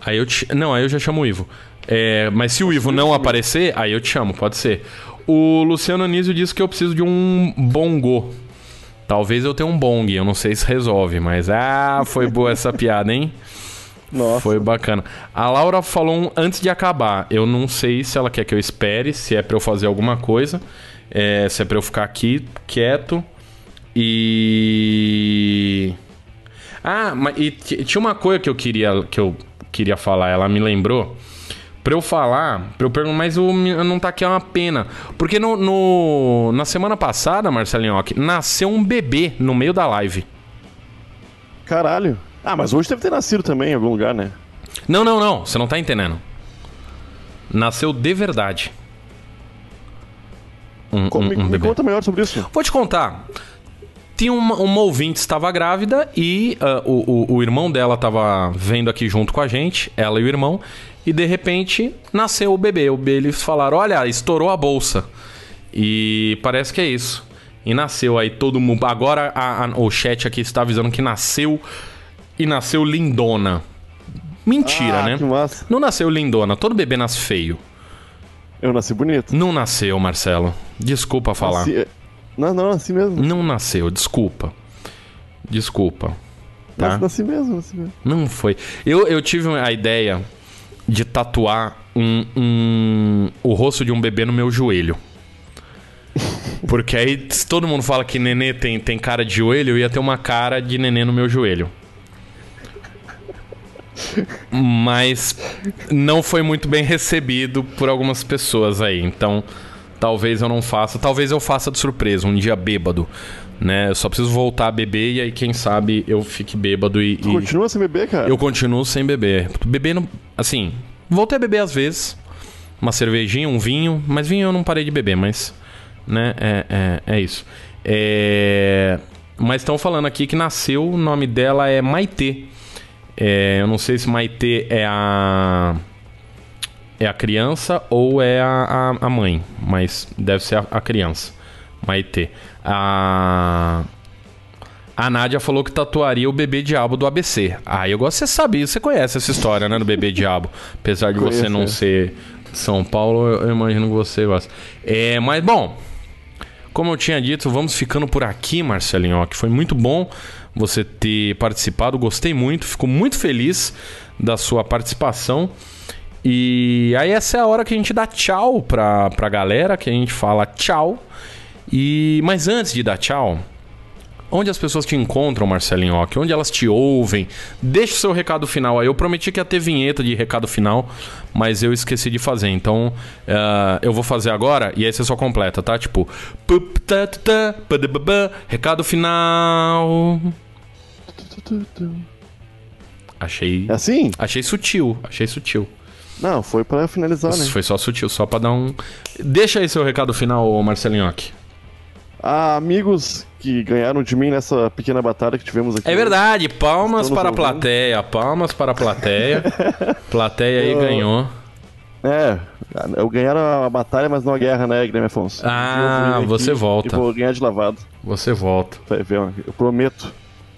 Aí eu te... Não, aí eu já chamo o Ivo. É, mas se o Ivo não aparecer, aí eu te chamo, pode ser. O Luciano Anísio disse que eu preciso de um bongo. Talvez eu tenha um bong, eu não sei se resolve, mas ah, foi boa essa piada, hein? Nossa. Foi bacana. A Laura falou um antes de acabar. Eu não sei se ela quer que eu espere, se é pra eu fazer alguma coisa, é, se é pra eu ficar aqui quieto. E. Ah, mas e tinha uma coisa que eu queria que eu queria falar, ela me lembrou. Pra eu falar, pra eu perguntar, mas o não tá aqui é uma pena. Porque no, no- na semana passada, Marcelinho, nasceu um bebê no meio da live. Caralho. Ah, mas hoje deve ter nascido também em algum lugar, né? Não, não, não. Você não tá entendendo. Nasceu de verdade. Um, Co- um- me, um me bebê. conta melhor sobre isso. Vou te contar. Tinha uma, uma ouvinte que estava grávida e ah, o, o, o irmão dela estava vendo aqui junto com a gente, ela e o irmão, e de repente nasceu o bebê. O bebê eles falaram: Olha, estourou a bolsa. E parece que é isso. E nasceu aí todo mundo. Agora a- a- o chat aqui está avisando que nasceu. E nasceu lindona. Mentira, ah, né? Que massa. Não nasceu lindona. Todo bebê nasce feio. Eu nasci bonito. Não nasceu, Marcelo. Desculpa falar. Nasci- Não, não, nasci mesmo. Não nasceu, desculpa. Desculpa. Tá? Nasci, nasci mesmo, nasci mesmo. Não foi. Eu, eu tive a ideia de tatuar um, um- o rosto de um bebê no meu joelho. Porque aí, se todo mundo fala que nenê tem, tem cara de joelho, eu ia ter uma cara de nenê no meu joelho. Mas não foi muito bem recebido por algumas pessoas aí. Então, talvez eu não faça. Talvez eu faça de surpresa, um dia bêbado. Né? Eu só preciso voltar a beber e aí, quem sabe, eu fique bêbado e. Tu e- continua sem beber, cara? eu continuo sem beber. Bebendo, assim, voltei a beber às vezes. Uma cervejinha, um vinho. Mas vinho eu não parei de beber, mas. Né, é, é, é isso. É, mas estão falando aqui que nasceu, o nome dela é Maitê. É, eu não sei se Maitê é a. É a criança ou é a, a, a mãe, mas deve ser a, a criança. Maitê. A. A Nádia falou que tatuaria o bebê diabo do ABC. Ah, eu gosto, você sabe, você conhece essa história, né, do bebê diabo. Apesar de você não é. ser São Paulo, eu eu imagino que você gosta. É, mas bom, como eu tinha dito, vamos ficando por aqui, Marcelinho, ó, que foi muito bom você ter participado, gostei muito, fico muito feliz da sua participação. E aí essa é a hora que a gente dá tchau pra, pra galera, que a gente fala tchau. E mas antes de dar tchau, Onde as pessoas te encontram, Marcelinho Ock? Onde elas te ouvem? Deixa o seu recado final aí. Eu prometi que ia ter vinheta de recado final, mas eu esqueci de fazer. Então, eh, eu vou fazer agora e aí você só completa, tá? Tipo... Recado final... Achei... É assim? Achei sutil. Achei sutil. Não, foi pra finalizar, né? Isso foi só sutil, só pra dar um... Deixa aí seu recado final, Marcelinho. Ah, amigos que ganharam de mim nessa pequena batalha que tivemos aqui. É verdade, palmas Estamos para a plateia, palmas para a plateia. plateia aí Oh. ganhou. É, eu ganharam a batalha, mas não a guerra, né, Guilherme Afonso? Ah, Eu você volta. E vou ganhar de lavado. Você volta. Vai ver, ó, eu prometo.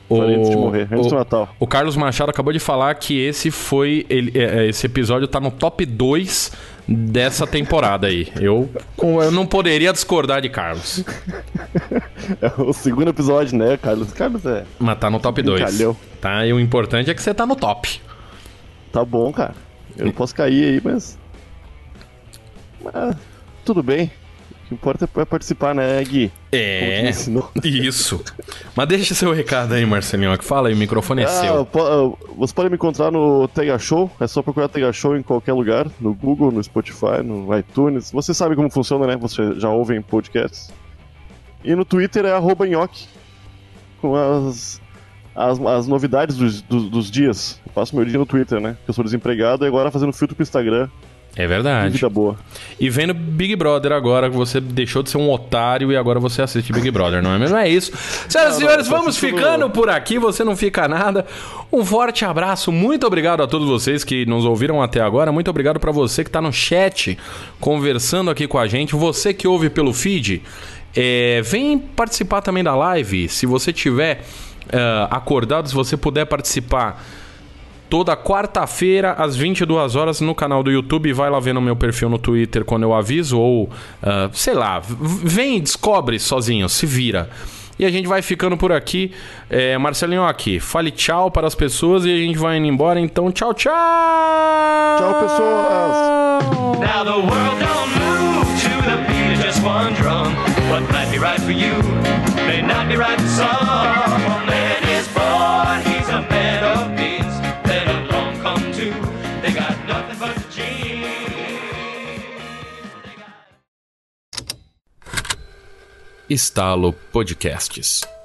Falei antes de morrer, antes do Natal. o Carlos Machado acabou de falar que esse foi. ele- é, é, esse episódio tá no top 2 dessa temporada aí. Eu, eu não poderia discordar de Carlos. É o segundo episódio, né, Carlos? Carlos é. Mas tá no top 2. Brincalhão. Tá? E o importante é que você tá no top. Tá bom, cara. Eu não posso cair aí, mas. Mas tudo bem. O que importa é participar, né, Gui? É. Isso. Mas deixa seu recado aí, Marcelinho. que Fala aí, o microfone é Ah, seu. po- ah, você pode me encontrar no Tega Show, é só procurar Tega Show em qualquer lugar, no Google, no Spotify, no iTunes. Você sabe como funciona, né? Você já ouve em podcasts. E no Twitter é arroba nhoque, com as, as, as novidades dos, dos, dos dias. Eu passo meu dia no Twitter, né? Porque eu sou desempregado e agora fazendo filtro pro Instagram. É verdade. vida boa. E vendo Big Brother agora, que você deixou de ser um otário e agora você assiste Big Brother, não é mesmo? É isso. Senhoras e senhores, tô vamos ficando por aqui, você não fica nada. Um forte abraço, muito obrigado a todos vocês que nos ouviram até agora, muito obrigado pra você que tá no chat, conversando aqui com a gente, você que ouve pelo feed, é, vem participar também da live, se você tiver é, acordado, se você puder participar toda quarta-feira às 22 horas no canal do YouTube. Vai lá ver no meu perfil no Twitter quando eu aviso ou ah, sei lá, vem, descobre sozinho, se vira. E a gente vai ficando por aqui. É, Marcelinho aqui, fale tchau para as pessoas e a gente vai indo embora. Então, tchau, tchau! Tchau, pessoas! Now the world don't move to the beat of just one drum. What might be right for you may not be right for some. Estalo Podcasts.